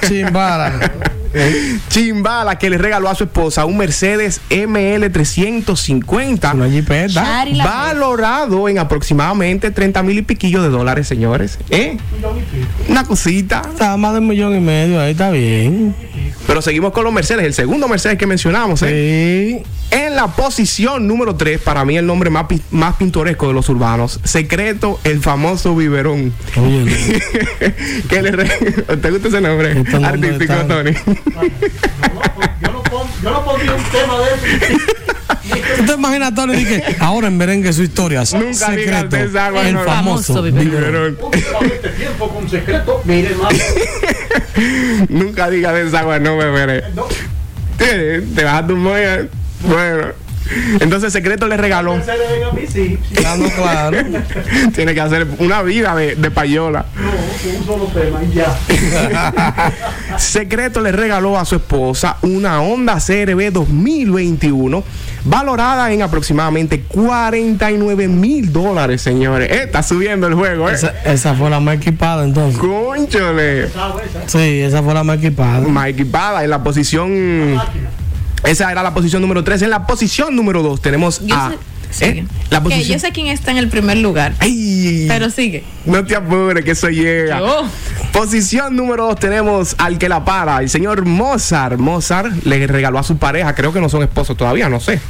Chimbara. Chimbala, que le regaló a su esposa un Mercedes ML350. Una jipeta. La- Valorado en aproximadamente 30 mil y piquillo de dólares, señores. ¿Eh? Una cosita. Está más de un millón y medio, ahí está bien. Pero seguimos con los Mercedes, el segundo Mercedes que mencionamos, ¿eh? Sí. En la posición número 3, para mí el nombre más, más pintoresco de los urbanos, Secreto, el famoso biberón. Oye, ¿Qué le re- ¿Te gusta ese nombre? Este nombre Artístico, está- Tony. Yo no, pon- yo no pondría un tema de eso. ¿Tú te imaginas, Tony, y que ahora en merengue su historia? Nunca digas secreto, de esa, el bueno. famoso biberón. Biberón. Un este tiempo con secreto. Mire, hermano. Nunca digas de esa, no me veré. No, Te, te vas a tu moya. Bueno. Entonces, Secreto le regaló. Mercedes ven a mí, sí. sí. Ah, no, claro. Tiene que hacer una vida de, de payola. No, un solo tema y ya. Secreto le regaló a su esposa una Honda CRB 2021 valorada en aproximadamente 49 mil dólares, señores. Eh, está subiendo el juego, ¿eh? Esa, esa fue la más equipada entonces. Esa Sí, esa fue la más equipada. Más equipada en la posición. Esa era la posición número 3. En la posición número 2 tenemos Yo a. sé, ¿eh? La Que posición. yo sé quién está en el primer lugar. ¡Ay! Pero sigue. No te apures, que eso llega. Yo. Posición número 2 tenemos al que la para, el señor Mozart. Mozart le regaló a su pareja, creo que no son esposos todavía, no sé.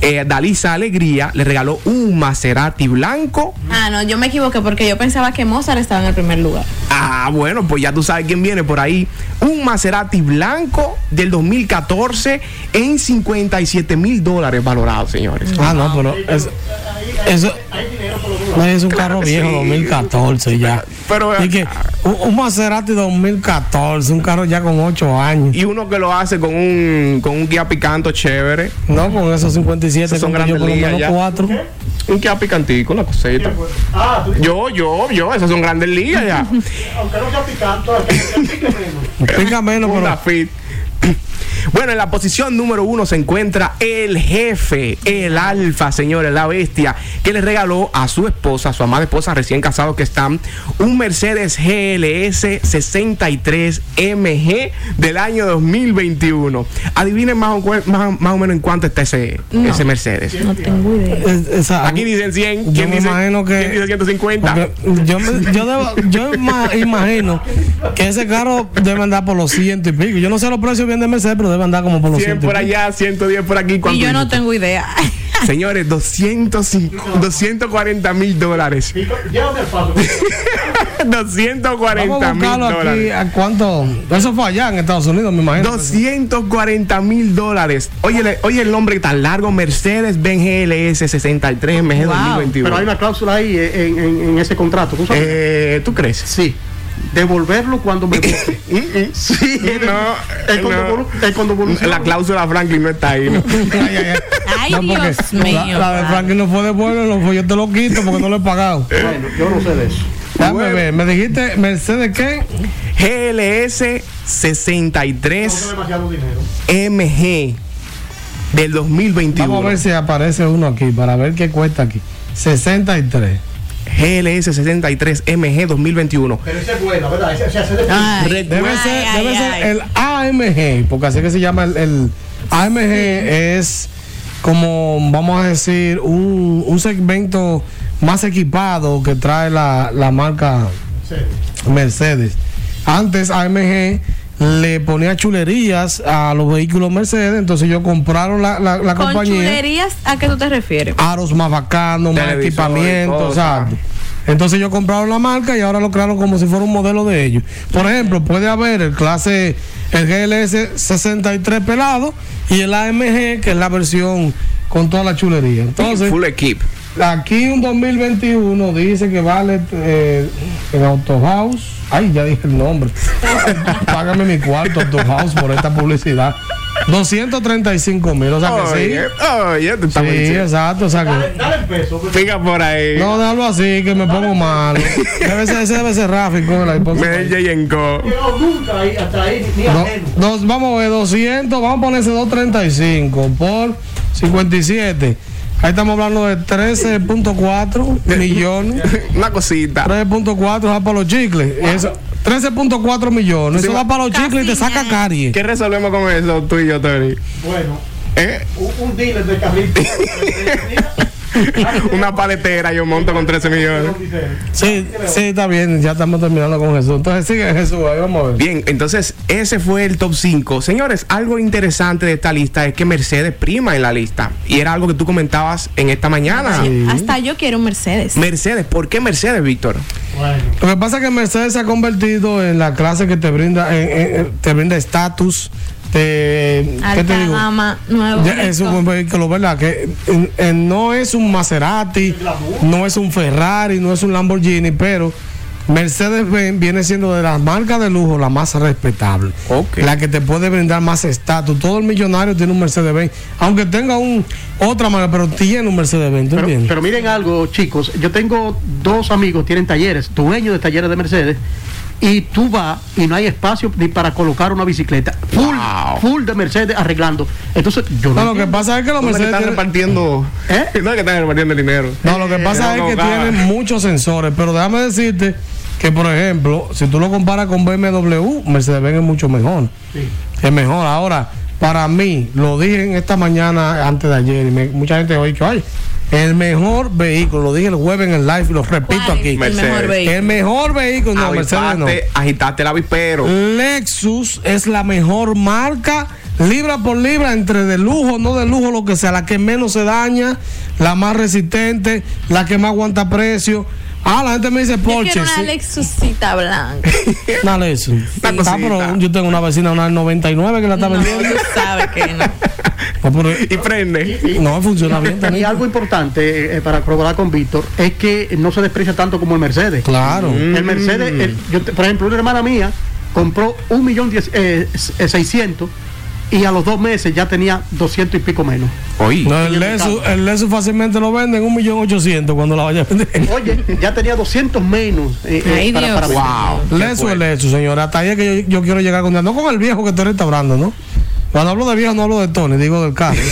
Eh, Dalisa Alegría le regaló un Maserati blanco. Ah, no, yo me equivoqué porque yo pensaba que Mozart estaba en el primer lugar. Ah, bueno, pues ya tú sabes quién viene por ahí. Un Maserati blanco del 2014 en 57 mil dólares valorados, señores. Ah, no, pero eso, eso Hay dinero por los dos. no es un Claro carro viejo, sí. 2014 ya. Pero, y que un, un Maserati 2014, un carro ya con 8 años. Y uno que lo hace con un, con un guía picanto chévere. No, con esos 57 Esos son grandes ligas ya. 4. Un guía picantico, una cosita. Ah, Yo, yo, yo, esas son grandes ligas ya. aunque no sea picante, que pique menos. Pica menos, pero Fit. Bueno, en la posición número uno se encuentra el jefe, el alfa, señores, la bestia, que le regaló a su esposa, a su amada esposa recién casado que están, un Mercedes GLS 63 MG del año 2021. Adivinen más o, más, más o menos en cuánto está ese, No. ese Mercedes. No tengo idea. es- esa- Aquí dicen 100, Yo ¿quién dice, que- quién dice 150? porque yo, me- yo, debo- yo ima- imagino que ese carro debe andar por los ciento y pico. Yo no sé los precios bien de Mercedes, pero debe andar como por los 100 ciento. por y allá, 110 por aquí. Y ¿cuánto yo no tengo idea. Señores, 205 240 mil dólares. Pico- Llévame al paso. 240 Vamos a mil aquí. dólares. ¿A cuánto? Eso fue allá en Estados Unidos, me imagino. 240 mil dólares. Oye, oye el nombre tan largo, Mercedes Benz GLS 63 MG Wow. 2021. Pero hay una cláusula ahí eh, en, en- en ese contrato. ¿tú sabes? Eh, ¿Tú crees? sí. Devolverlo cuando me vote. Sí, no, Es cuando, no. evolu- es cuando evoluciona. La cláusula Franklin no está ahí. ¿no? Ay, ay, ay. Ay, No, porque Dios la, mío. la de Franklin no fue de bueno, no fue, yo te lo quito porque no lo he pagado. Bueno, yo no sé de eso. Bueno. ver, me dijiste Mercedes qué? GLS 63 demasiado dinero. MG del 2021. Vamos a ver si aparece uno aquí para ver qué cuesta aquí. 63. GLS 63 MG 2021. Pero ese es bueno, ¿verdad? Ese Ay, Debe ay, ser, ay, debe ser ay. el AMG, porque así que se llama el, el AMG es como, vamos a decir, un, un segmento más equipado que trae la, la marca Mercedes. Antes AMG le ponía chulerías a los vehículos Mercedes, entonces ellos compraron la, la, la Con compañía chulerías, ¿a qué tú te refieres? aros más bacanos, más equipamiento, exacto. Entonces ellos compraron la marca y ahora lo crearon como si fuera un modelo de ellos. Por ejemplo, puede haber el clase, el GLS 63 pelado y el AMG, que es la versión con toda la chulería. Entonces, Full equip. Aquí un 2021 dice que vale eh, en Autohouse. Ay, ya dije el nombre. Págame mi cuarto Autohouse por esta publicidad. 235 mil, o sea que sí. Oye, oye, tú estás Sí, exacto, o sea que. Dale el peso. pues. Fica por ahí. No, déjalo así, que me pongo malo. Debe ser, ese debe ser Rafi con la esposa. Medellín y Enco. Llegado nunca ahí, hasta ahí, ni dos, vamos a ver, 200, vamos a ponerse 235 por 57. Ahí estamos hablando de 13.4 millones. Una cosita. 13.4 va para los chicles. Eso, 13.4 millones. Sí, Eso va para los chicles y te saca caries. ¿Qué resolvemos con eso tú y yo, Tony? Bueno, ¿Eh? un, un dealer de carrito. Una paletera yo monto con 13 millones. Sí, sí, está bien, ya estamos terminando con Jesús. Entonces sigue Jesús, ahí vamos a ver. Bien, entonces ese fue el top 5. Señores, algo interesante de esta lista es que Mercedes prima en la lista. Y era algo que tú comentabas en esta mañana. Sí. Hasta yo quiero un Mercedes. Mercedes, ¿por qué Mercedes, Víctor? Bueno, Lo que pasa es que Mercedes se ha convertido en la clase que te brinda en- en- en- te brinda estatus, te ¿qué te digo? gama, nuevo. Ya es un buen vehículo, ¿verdad? Que en- en- no es un Maserati, no es un Ferrari, no es un Lamborghini, pero Mercedes-Benz viene siendo de las marcas de lujo la más respetable. Ok. La que te puede brindar más estatus. Todo el millonario tiene un Mercedes-Benz, aunque tenga un otra marca, pero tiene un Mercedes-Benz, ¿tú pero, pero miren algo, chicos. Yo tengo dos amigos, tienen talleres, dueños de talleres de Mercedes. Y tú vas y no hay espacio ni para colocar una bicicleta. Full, Wow. full de Mercedes arreglando. Entonces, yo no. no, lo que pasa es que los ¿Dónde que Mercedes están tienen- repartiendo? ¿Eh? No es que están repartiendo el dinero. No, lo que pasa Eh, es no, que no, tiene no. muchos sensores, pero déjame decirte que, por ejemplo, si tú lo comparas con BMW, Mercedes-Benz es mucho mejor. Sí. Es mejor. Ahora, para mí, lo dije en esta mañana, antes de ayer, y me- mucha gente hoy que, ay, el mejor vehículo, lo dije el jueves en el live y lo repito ¿Cuál es aquí. El Mercedes. mejor vehículo. El mejor vehículo, no, Mercedes no. Agitaste el avispero. Lexus es la mejor marca, libra por libra, entre de lujo, no de lujo, lo que sea, la que menos se daña, la más resistente, la que más aguanta precio. Ah, la gente me dice Yo Porsche. quiero una sí. Lexusita blanca. Una Lexus. Ah, pero yo tengo una vecina, una del 99 que la está No, vendiendo. tú sabes que no. No, pero- Y prende. no, funciona bien Y también. algo importante eh, para corroborar con Víctor es que no se desprecia tanto como el Mercedes. Claro. El Mercedes, el- yo por ejemplo, una hermana mía compró un millón diez- eh, eh, seiscientos y a los dos meses ya tenía doscientos y pico menos. Oye. No, el Lexus, el Lexus fácilmente lo venden en un millón ochocientos cuando la vaya a vender. Oye, ya tenía 200 menos eh, eh, Ay, para, Dios. para vender. Wow. Lexus es Lexus, señora. Hasta ahí es que yo, yo quiero llegar con No con el viejo que tú eres hablando, ¿no? Cuando hablo de viejo no hablo de Tony, digo del carro.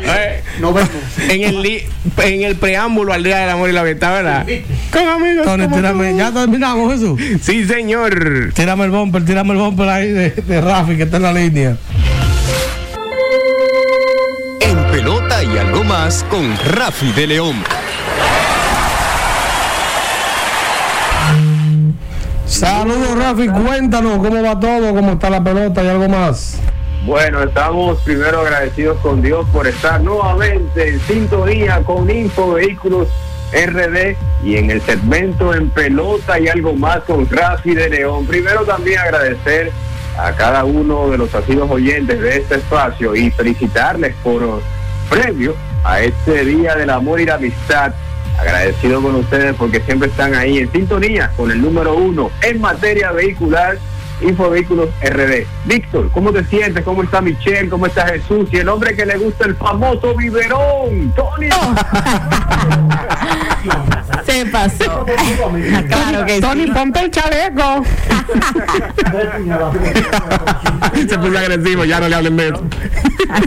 Eh, No vemos. en, el li- en el preámbulo al Día del Amor y la Amistad, ¿verdad? Con amigos. Tony, tírame, tú. ya terminamos, Jesús. Sí, señor. Tírame el bumper, tírame el bumper ahí de, de Rafi que está en la línea. En pelota y algo más con Rafi de León. Saludos, Rafi, cuéntanos cómo va todo, cómo está la pelota y algo más. Bueno, estamos primero agradecidos con Dios por estar nuevamente en sintonía con Info Vehículos RD y en el segmento en pelota y algo más con Rafi de León. Primero también agradecer a cada uno de los asiduos oyentes de este espacio y felicitarles por previo a este Día del Amor y la Amistad. Agradecido con ustedes porque siempre están ahí en sintonía con el número uno en materia vehicular Infovehículos RD. Víctor, ¿cómo te sientes? ¿Cómo está Michelle? ¿Cómo está Jesús? Y el hombre que le gusta el famoso biberón, Tony. Se pasó. claro que Tony, sí. ponte el chaleco. Se puso agresivo, ya no le hablen de eso.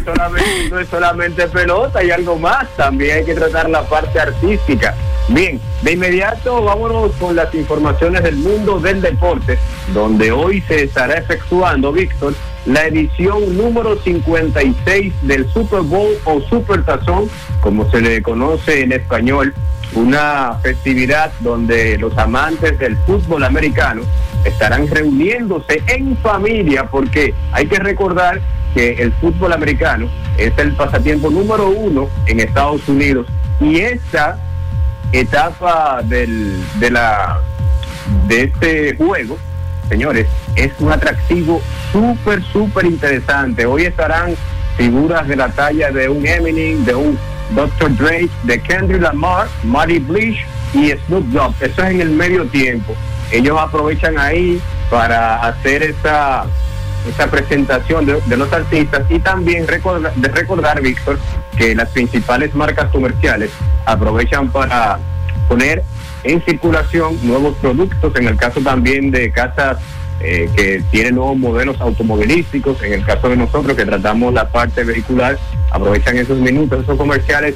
solamente- no es solamente pelota, hay algo más. También hay que tratar la parte artística. Bien, de inmediato vámonos con las informaciones del mundo del deporte, donde hoy se estará efectuando, Víctor, la edición número 56 del Super Bowl o Super Tazón, como se le conoce en español, una festividad donde los amantes del fútbol americano estarán reuniéndose en familia porque hay que recordar que el fútbol americano es el pasatiempo número uno en Estados Unidos y esta etapa del, de la de este juego señores es un atractivo súper súper interesante hoy estarán figuras de la talla de un Eminem de un Dr. Dre de Kendrick Lamar Marty Bleach y Snoop Dogg eso es en el medio tiempo ellos aprovechan ahí para hacer esa esa presentación de, los artistas y también recordar, de recordar, Víctor, que las principales marcas comerciales aprovechan para poner en circulación nuevos productos, en el caso también de casas eh, que tienen nuevos modelos automovilísticos, en el caso de nosotros que tratamos la parte vehicular, aprovechan esos minutos, esos comerciales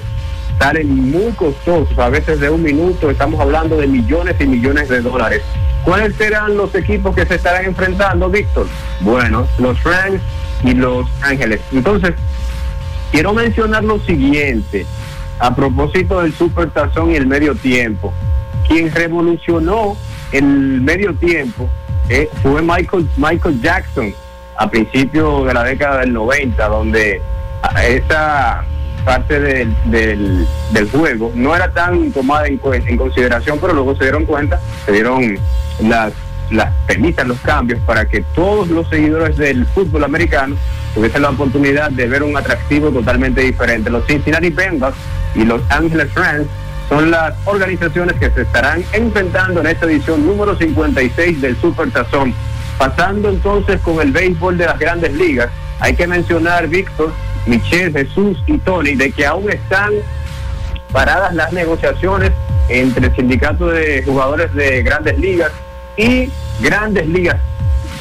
salen muy costosos, a veces de un minuto estamos hablando de millones y millones de dólares. ¿Cuáles serán los equipos que se estarán enfrentando, Víctor? Bueno, los Rams y los Ángeles. Entonces, quiero mencionar lo siguiente, a propósito del Super Tazón y el medio tiempo. Quien revolucionó el medio tiempo eh, fue Michael, Michael Jackson a principios de la década del 90, donde esa parte del, del, juego no era tan tomada en, cuen- en consideración, pero luego se dieron cuenta, se dieron las, las premisas, los cambios para que todos los seguidores del fútbol americano tuviesen la oportunidad de ver un atractivo totalmente diferente. Los Cincinnati Bengals y los Angeles Rams son las organizaciones que se estarán enfrentando en esta edición número 56 del Super Tazón. Pasando entonces con el béisbol de las grandes ligas, hay que mencionar, Víctor, Michelle, Jesús y Tony, de que aún están paradas las negociaciones entre el sindicato de jugadores de grandes ligas y grandes ligas.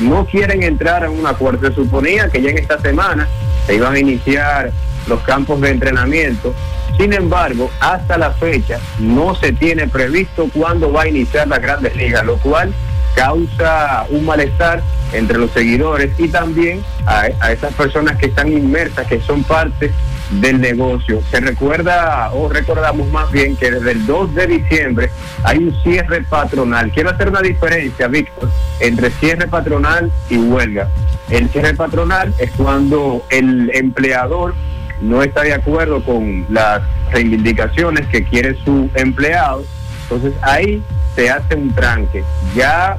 No quieren entrar en un acuerdo. Se suponía que ya en esta semana se iban a iniciar los campos de entrenamiento. Sin embargo, hasta la fecha no se tiene previsto cuándo va a iniciar las grandes ligas, lo cual causa un malestar entre los seguidores y también a, a esas personas que están inmersas, que son parte del negocio. Se recuerda, o recordamos más bien, que desde el 2 de diciembre hay un cierre patronal. Quiero hacer una diferencia, Víctor, entre cierre patronal y huelga. El cierre patronal es cuando el empleador no está de acuerdo con las reivindicaciones que quiere su empleado. Entonces ahí se hace un tranque. Ya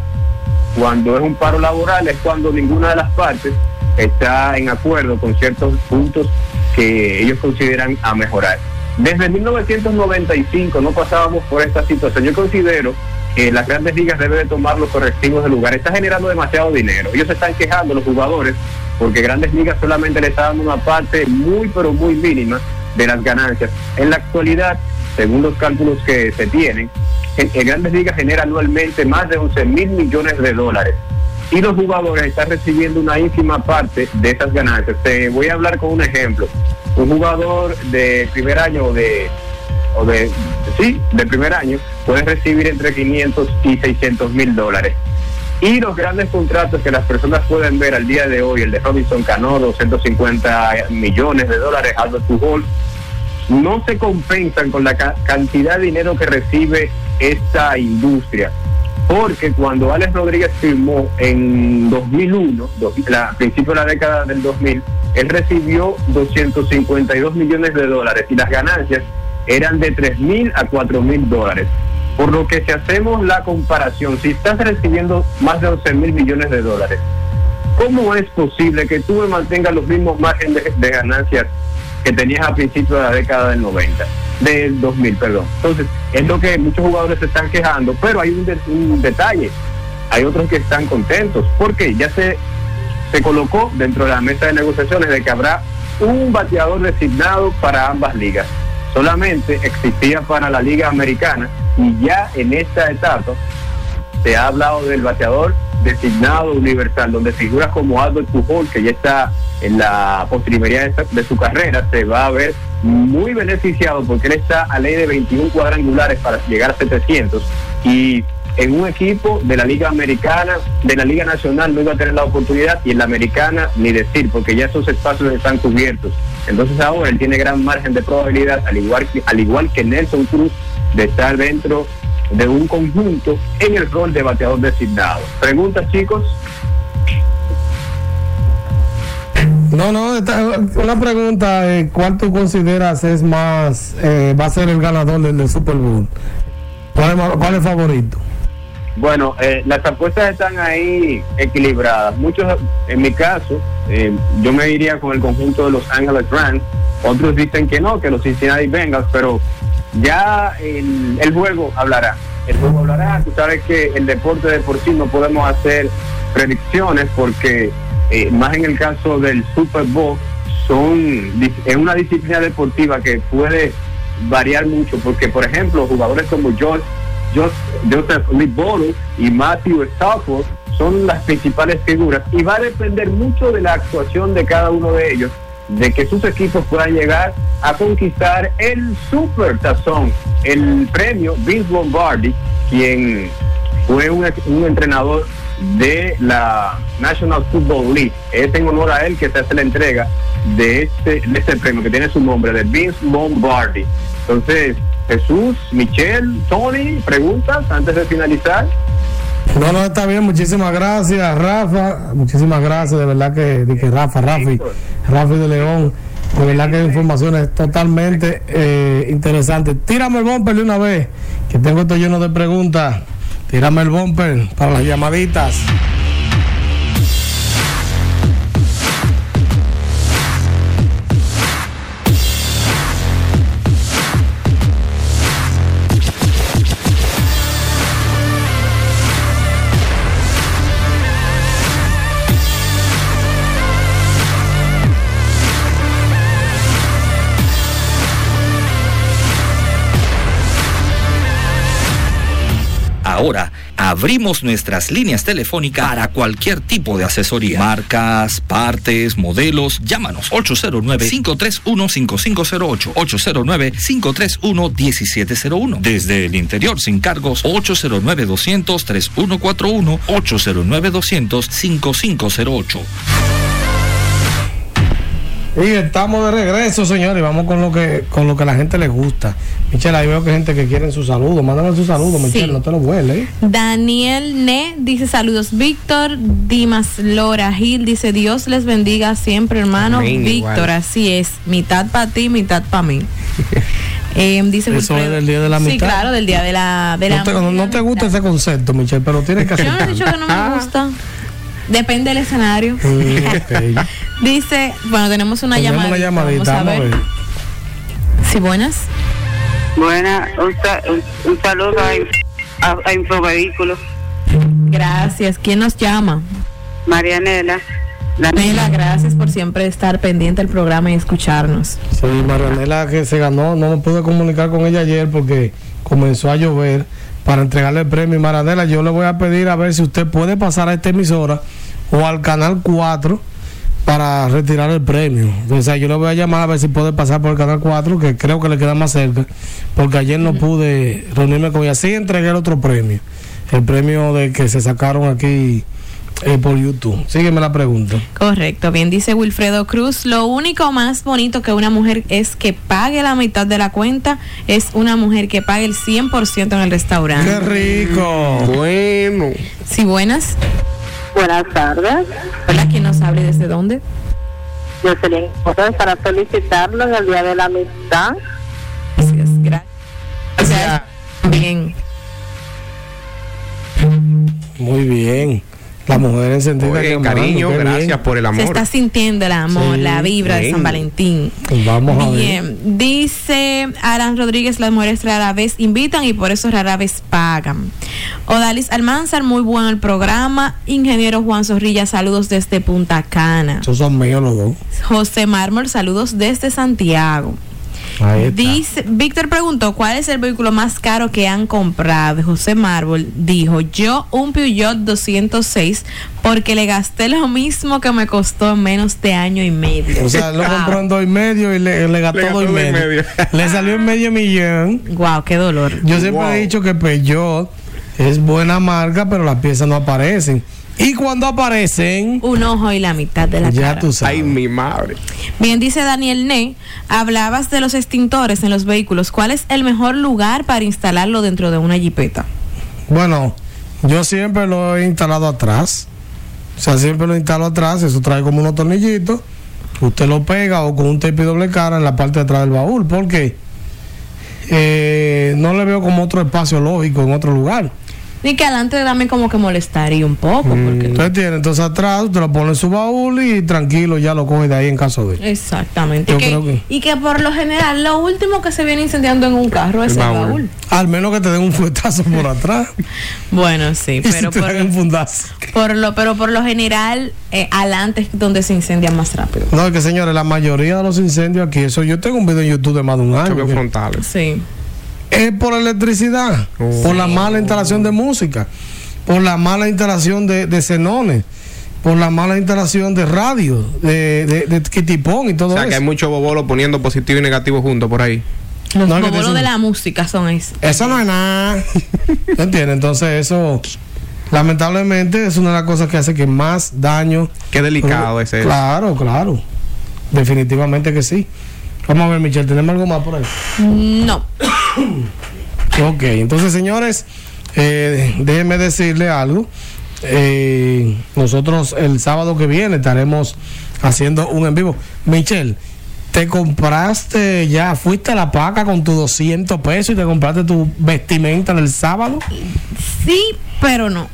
cuando es un paro laboral es cuando ninguna de las partes está en acuerdo con ciertos puntos que ellos consideran a mejorar. Desde 1995 no pasábamos por esta situación. Yo considero que las grandes ligas deben de tomar los correctivos del lugar. Está generando demasiado dinero. Ellos se están quejando, los jugadores, porque grandes ligas solamente le está dando una parte muy, pero muy mínima de las ganancias. En la actualidad, según los cálculos que se tienen, en, grandes ligas genera anualmente más de 11 mil millones de dólares y los jugadores están recibiendo una ínfima parte de esas ganancias. Te voy a hablar con un ejemplo. Un jugador de primer año o de, o de, sí, de primer año puede recibir entre 500 y 600 mil dólares. Y los grandes contratos que las personas pueden ver al día de hoy, el de Robinson Cano, 250 millones de dólares, Albert Pujol, no se compensan con la ca- cantidad de dinero que recibe esta industria. Porque cuando Alex Rodríguez firmó en 2001, dos- la- a principio de la década del 2000, él recibió 252 millones de dólares y las ganancias eran de 3 mil a 4 mil dólares. Por lo que si hacemos la comparación, si estás recibiendo más de 11 mil millones de dólares, ¿cómo es posible que tú mantengas los mismos márgenes de, de ganancias que tenías a principios de la década del 90, del 2000, perdón? Entonces, es lo que muchos jugadores se están quejando, pero hay un, un detalle, hay otros que están contentos, porque ya se, se colocó dentro de la mesa de negociaciones de que habrá un bateador designado para ambas ligas. Solamente existía para la liga americana y ya en esta etapa se ha hablado del bateador designado universal, donde figuras como Albert Pujol, que ya está en la postrimería de, su carrera, se va a ver muy beneficiado porque él está a ley de 21 cuadrangulares para llegar a 700 y en un equipo de la Liga Americana, de la Liga Nacional no iba a tener la oportunidad y en la Americana ni decir, porque ya esos espacios están cubiertos. Entonces ahora él tiene gran margen de probabilidad, al igual que, al igual que Nelson Cruz, de estar dentro de un conjunto en el rol de bateador designado. Preguntas, chicos. No, no, esta- una pregunta, eh, ¿cuál tú consideras es más, eh, va a ser el ganador del, del Super Bowl? ¿Cuál es, ma- cuál es el favorito? Bueno, eh, las apuestas están ahí equilibradas. Muchos, en mi caso, eh, yo me iría con el conjunto de los Angeles Rams. Otros dicen que no, que los Cincinnati Bengals, pero ya el, juego hablará. El juego hablará. Tú sabes que el deporte de por sí no podemos hacer predicciones porque eh, más en el caso del Super Bowl son es una disciplina deportiva que puede variar mucho porque por ejemplo jugadores como George Jos- Joseph Liboro y Matthew Stafford son las principales figuras y va a depender mucho de la actuación de cada uno de ellos, de que sus equipos puedan llegar a conquistar el Super Tazón, el premio Vince Lombardi, quien fue un, un entrenador de la National Football League. Es en honor a él que se hace la entrega de este, de este premio que tiene su nombre, de Vince Lombardi. Entonces, Jesús, Michelle, Tony, preguntas antes de finalizar. No, no, está bien, muchísimas gracias, Rafa. Muchísimas gracias, de verdad que, de que Rafa, Rafi, Rafi de León. De verdad que informaciones totalmente eh, interesantes. Tírame el bumper de una vez, que tengo esto lleno de preguntas. Tírame el bumper para las llamaditas. Ahora abrimos nuestras líneas telefónicas para cualquier tipo de asesoría. Marcas, partes, modelos. Llámanos 809-531-5508. 809-531-1701. Desde el interior sin cargos 809-200-3141. 809-200-5508. Y estamos de regreso, señores. Vamos con lo que con lo que a la gente le gusta. Michelle, ahí veo que hay gente que quiere su saludo. Mándame su saludo, Michelle, Sí. no te lo vuelves. ¿eh? Daniel Ne dice saludos Víctor, Dimas Lora Gil dice Dios les bendiga siempre hermano Amén, Víctor, igual. así es, mitad para ti, mitad para mí. Eh, dice Eso Wilfredo- es del día de la Sí, mitad. claro, del día de la, de la No te, no- no te gusta ese concepto, Michelle, pero tienes que Yo no he dicho que no me gusta. Depende del escenario. Dice, bueno, tenemos una Tenemos llamadita. una llamadita, vamos a ver. Sí, buenas. Buena, un, sa- un- un saludo a, a, a Infovehículos. Gracias. ¿Quién nos llama? Marianela. Nela, gracias por siempre estar pendiente del programa y escucharnos. Sí, Marianela que se ganó, no me pude comunicar con ella ayer porque comenzó a llover para entregarle el premio. Y Marianela, yo le voy a pedir a ver si usted puede pasar a esta emisora o al canal 4 para retirar el premio. O sea, yo le voy a llamar a ver si puede pasar por el canal 4, que creo que le queda más cerca, porque ayer no pude reunirme con ella. Sí entregué el otro premio, el premio de que se sacaron aquí eh, por YouTube. Sígueme la pregunta. Correcto, bien dice Wilfredo Cruz. Lo único más bonito que una mujer es que pague la mitad de la cuenta, es una mujer que pague el 100% en el ¡Qué restaurante. rico! Bueno. Sí, buenas. Buenas tardes. Hola, ¿quién nos habla y desde dónde? Yo sería para felicitarlo en el Día de la Amistad. Gracias. gracias. Bien. Muy bien. La mujer encendida. Oye, quemando, cariño, gracias bien. por el Se amor. está sintiendo el amor, Sí, la vibra de bien. San Valentín. Vamos a ver. Bien, dice Aran Rodríguez, las mujeres rara vez invitan y por eso rara vez pagan. Odalis Almanzar, muy bueno el programa. Ingeniero Juan Zorrilla, saludos desde Punta Cana. Esos son míos los dos. José Mármol, saludos desde Santiago. Dice, Víctor preguntó, ¿cuál es el vehículo más caro que han comprado? José Mármol dijo, yo un Peugeot 206 porque le gasté lo mismo que me costó en menos de año y medio. O sea, él lo Wow. compró en dos y medio y le, le gastó Le gastó dos y dos y medio. medio. le salió en medio millón. Wow, qué dolor. Yo siempre Wow. he dicho que Peugeot es buena marca, pero las piezas no aparecen. Y cuando aparecen, Un ojo y la mitad de la ya cara. tú sabes. Ay, mi madre. Bien, dice Daniel Ne, hablabas de los extintores en los vehículos. ¿Cuál es el mejor lugar para instalarlo dentro de una jipeta? Bueno, yo siempre lo he instalado atrás. O sea, siempre lo instalo atrás. Eso trae como unos tornillitos. Usted lo pega o con un tape doble cara en la parte de atrás del baúl. Porque eh, no le veo como otro espacio lógico en otro lugar. Y que adelante también como que molestaría un poco. Porque Entonces tiene, entonces atrás usted lo pone en su baúl y tranquilo ya lo coge de ahí en caso de. Exactamente. Yo Y que, creo que- y que por lo general lo último que se viene incendiando en un carro es El el baúl. baúl. Al menos que te den un fuetazo por atrás. Bueno, sí, y pero si te por, dan un fundazo. por lo, pero por lo general eh, adelante es donde se incendia más rápido. No, es que señores, la mayoría de los incendios aquí, eso yo tengo un video en YouTube de más de un año. Frontales. Sí. Es por electricidad, Oh. por la mala instalación de música, por la mala instalación de, de xenones, por la mala instalación de radio, de, de, de kitipón y todo O sea, eso. que hay mucho bobolo poniendo positivo y negativo juntos por ahí. Los No, bobolos de la música son esos. Eso no es nada. ¿Entiendes? Entonces eso, lamentablemente, es una de las cosas que hace que más daño. Qué delicado es. Claro, claro. Definitivamente que sí. Vamos a ver, Michelle, ¿tenemos algo más por ahí? No. Ok, entonces señores, eh, déjenme decirle algo. Eh, nosotros el sábado que viene estaremos haciendo un en vivo. Michelle, ¿te compraste ya, fuiste a la paca con tus 200 pesos y te compraste tu vestimenta el sábado? Sí, pero no.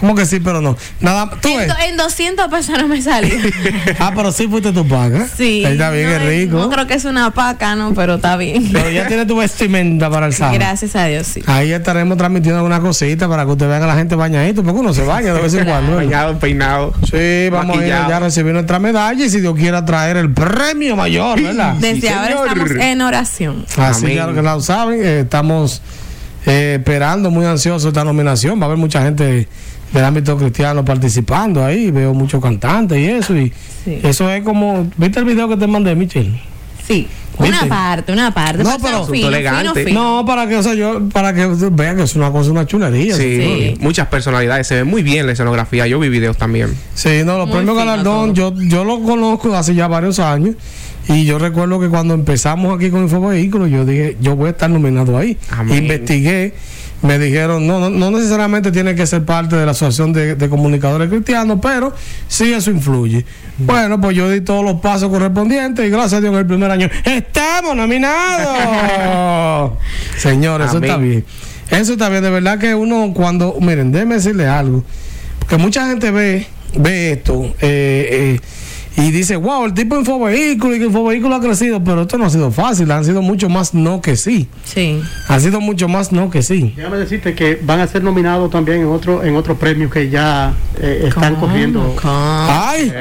¿Cómo que sí, pero no? Nada, tú En, en 200 pesos no me salió. Ah, pero sí fuiste tu paca. Sí. Ahí Está bien, no, es rico. No creo que es una paca, no, pero está bien. Pero ya tienes tu vestimenta para el sábado. Gracias a Dios, sí. Ahí estaremos transmitiendo alguna cosita para que ustedes vean a la gente bañadito, porque uno se baña de vez en cuando. Bañado, peinado. Sí, vamos a ir ya a recibir nuestra medalla y si Dios quiera traer el premio mayor, ¿verdad? Desde Sí, ahora estamos en oración. Así Amén. claro que lo saben, eh, estamos eh, esperando muy ansiosos esta nominación. Va a haber mucha gente del ámbito cristiano participando ahí, veo muchos cantantes y eso. Y Sí. eso es como, ¿viste el video que te mandé, Michelle? Sí. ¿Viste? Una parte, una parte. No, Pero fino, elegante. fino. No, para que, o sea, yo, para que vean que es una cosa, una chulería. Sí, Sí. muchas personalidades. Se ve muy bien la escenografía. Yo vi videos también. Sí, no, los Muy premios Galardón, yo, yo lo conozco hace ya varios años. Y yo recuerdo que cuando empezamos aquí con Infovehículos, yo dije, yo voy a estar nominado ahí. Amén. Investigué, me dijeron, no, no, no necesariamente tiene que ser parte de la Asociación de, de Comunicadores Cristianos, pero sí eso influye. Bueno, pues yo di todos los pasos correspondientes y gracias a Dios en el primer año, ¡estamos nominados! Señores, eso está bien. Eso está bien, de verdad que uno cuando, miren, déjeme decirle algo, porque mucha gente ve, ve esto eh, eh, y dice, wow, el tipo infovehículo y que infovehículo ha crecido, pero esto no ha sido fácil, han sido mucho más no que sí. Sí. Ha sido mucho más no que sí. Déjame decirte que van a ser nominados también en otro en otros premios que ya eh, están ¿Cómo? corriendo. ¿Cómo? ¡Ay!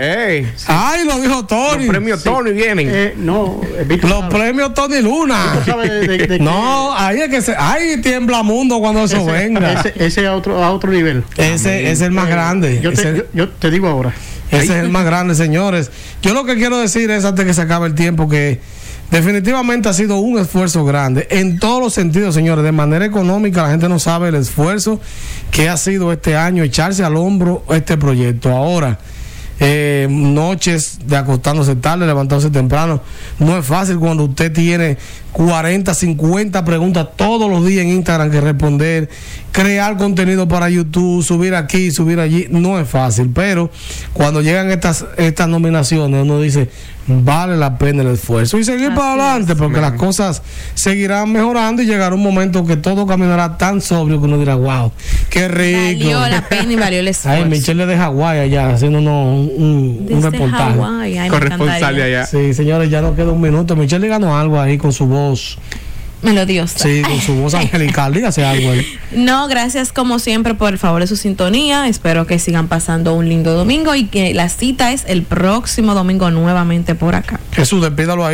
¡Ay! Lo dijo Los Tony. premios Tony vienen. Eh, no, eh, Víctor Los sabe. premios Tony Luna. De- de- de que No, ahí es que se. ¡Ay! Tiembla mundo cuando eso ese, venga. ese, ese a otro a otro nivel. Ese es el más grande. Yo te, Ese- yo, yo te digo ahora. Ese es el más grande, señores. Yo lo que quiero decir es, antes que se acabe el tiempo, que definitivamente ha sido un esfuerzo grande en todos los sentidos, señores. De manera económica, la gente no sabe el esfuerzo que ha sido este año echarse al hombro este proyecto. Ahora, eh, noches de acostándose tarde, levantándose temprano, no es fácil cuando usted tiene 40, 50 preguntas todos los días en Instagram que responder, crear contenido para YouTube, subir aquí, subir allí, no es fácil, pero cuando llegan estas, estas nominaciones uno dice, vale la pena el esfuerzo y seguir para adelante porque las cosas seguirán mejorando y llegará un momento que todo caminará tan sobrio que uno dirá, wow, qué rico. Valió la pena y valió el esfuerzo. Ay, Michelle de Hawái allá haciendo un, un, un reportaje. Ay, Corresponsal allá. Sí, señores, ya no queda un minuto. Michelle le ganó algo ahí con su voz. Melodiosa. Sí, con su voz angelical. Dígase algo ahí. No, gracias como siempre por el favor de su sintonía. Espero que sigan pasando un lindo domingo y que la cita es el próximo domingo nuevamente por acá. Jesús, despídalo ahí.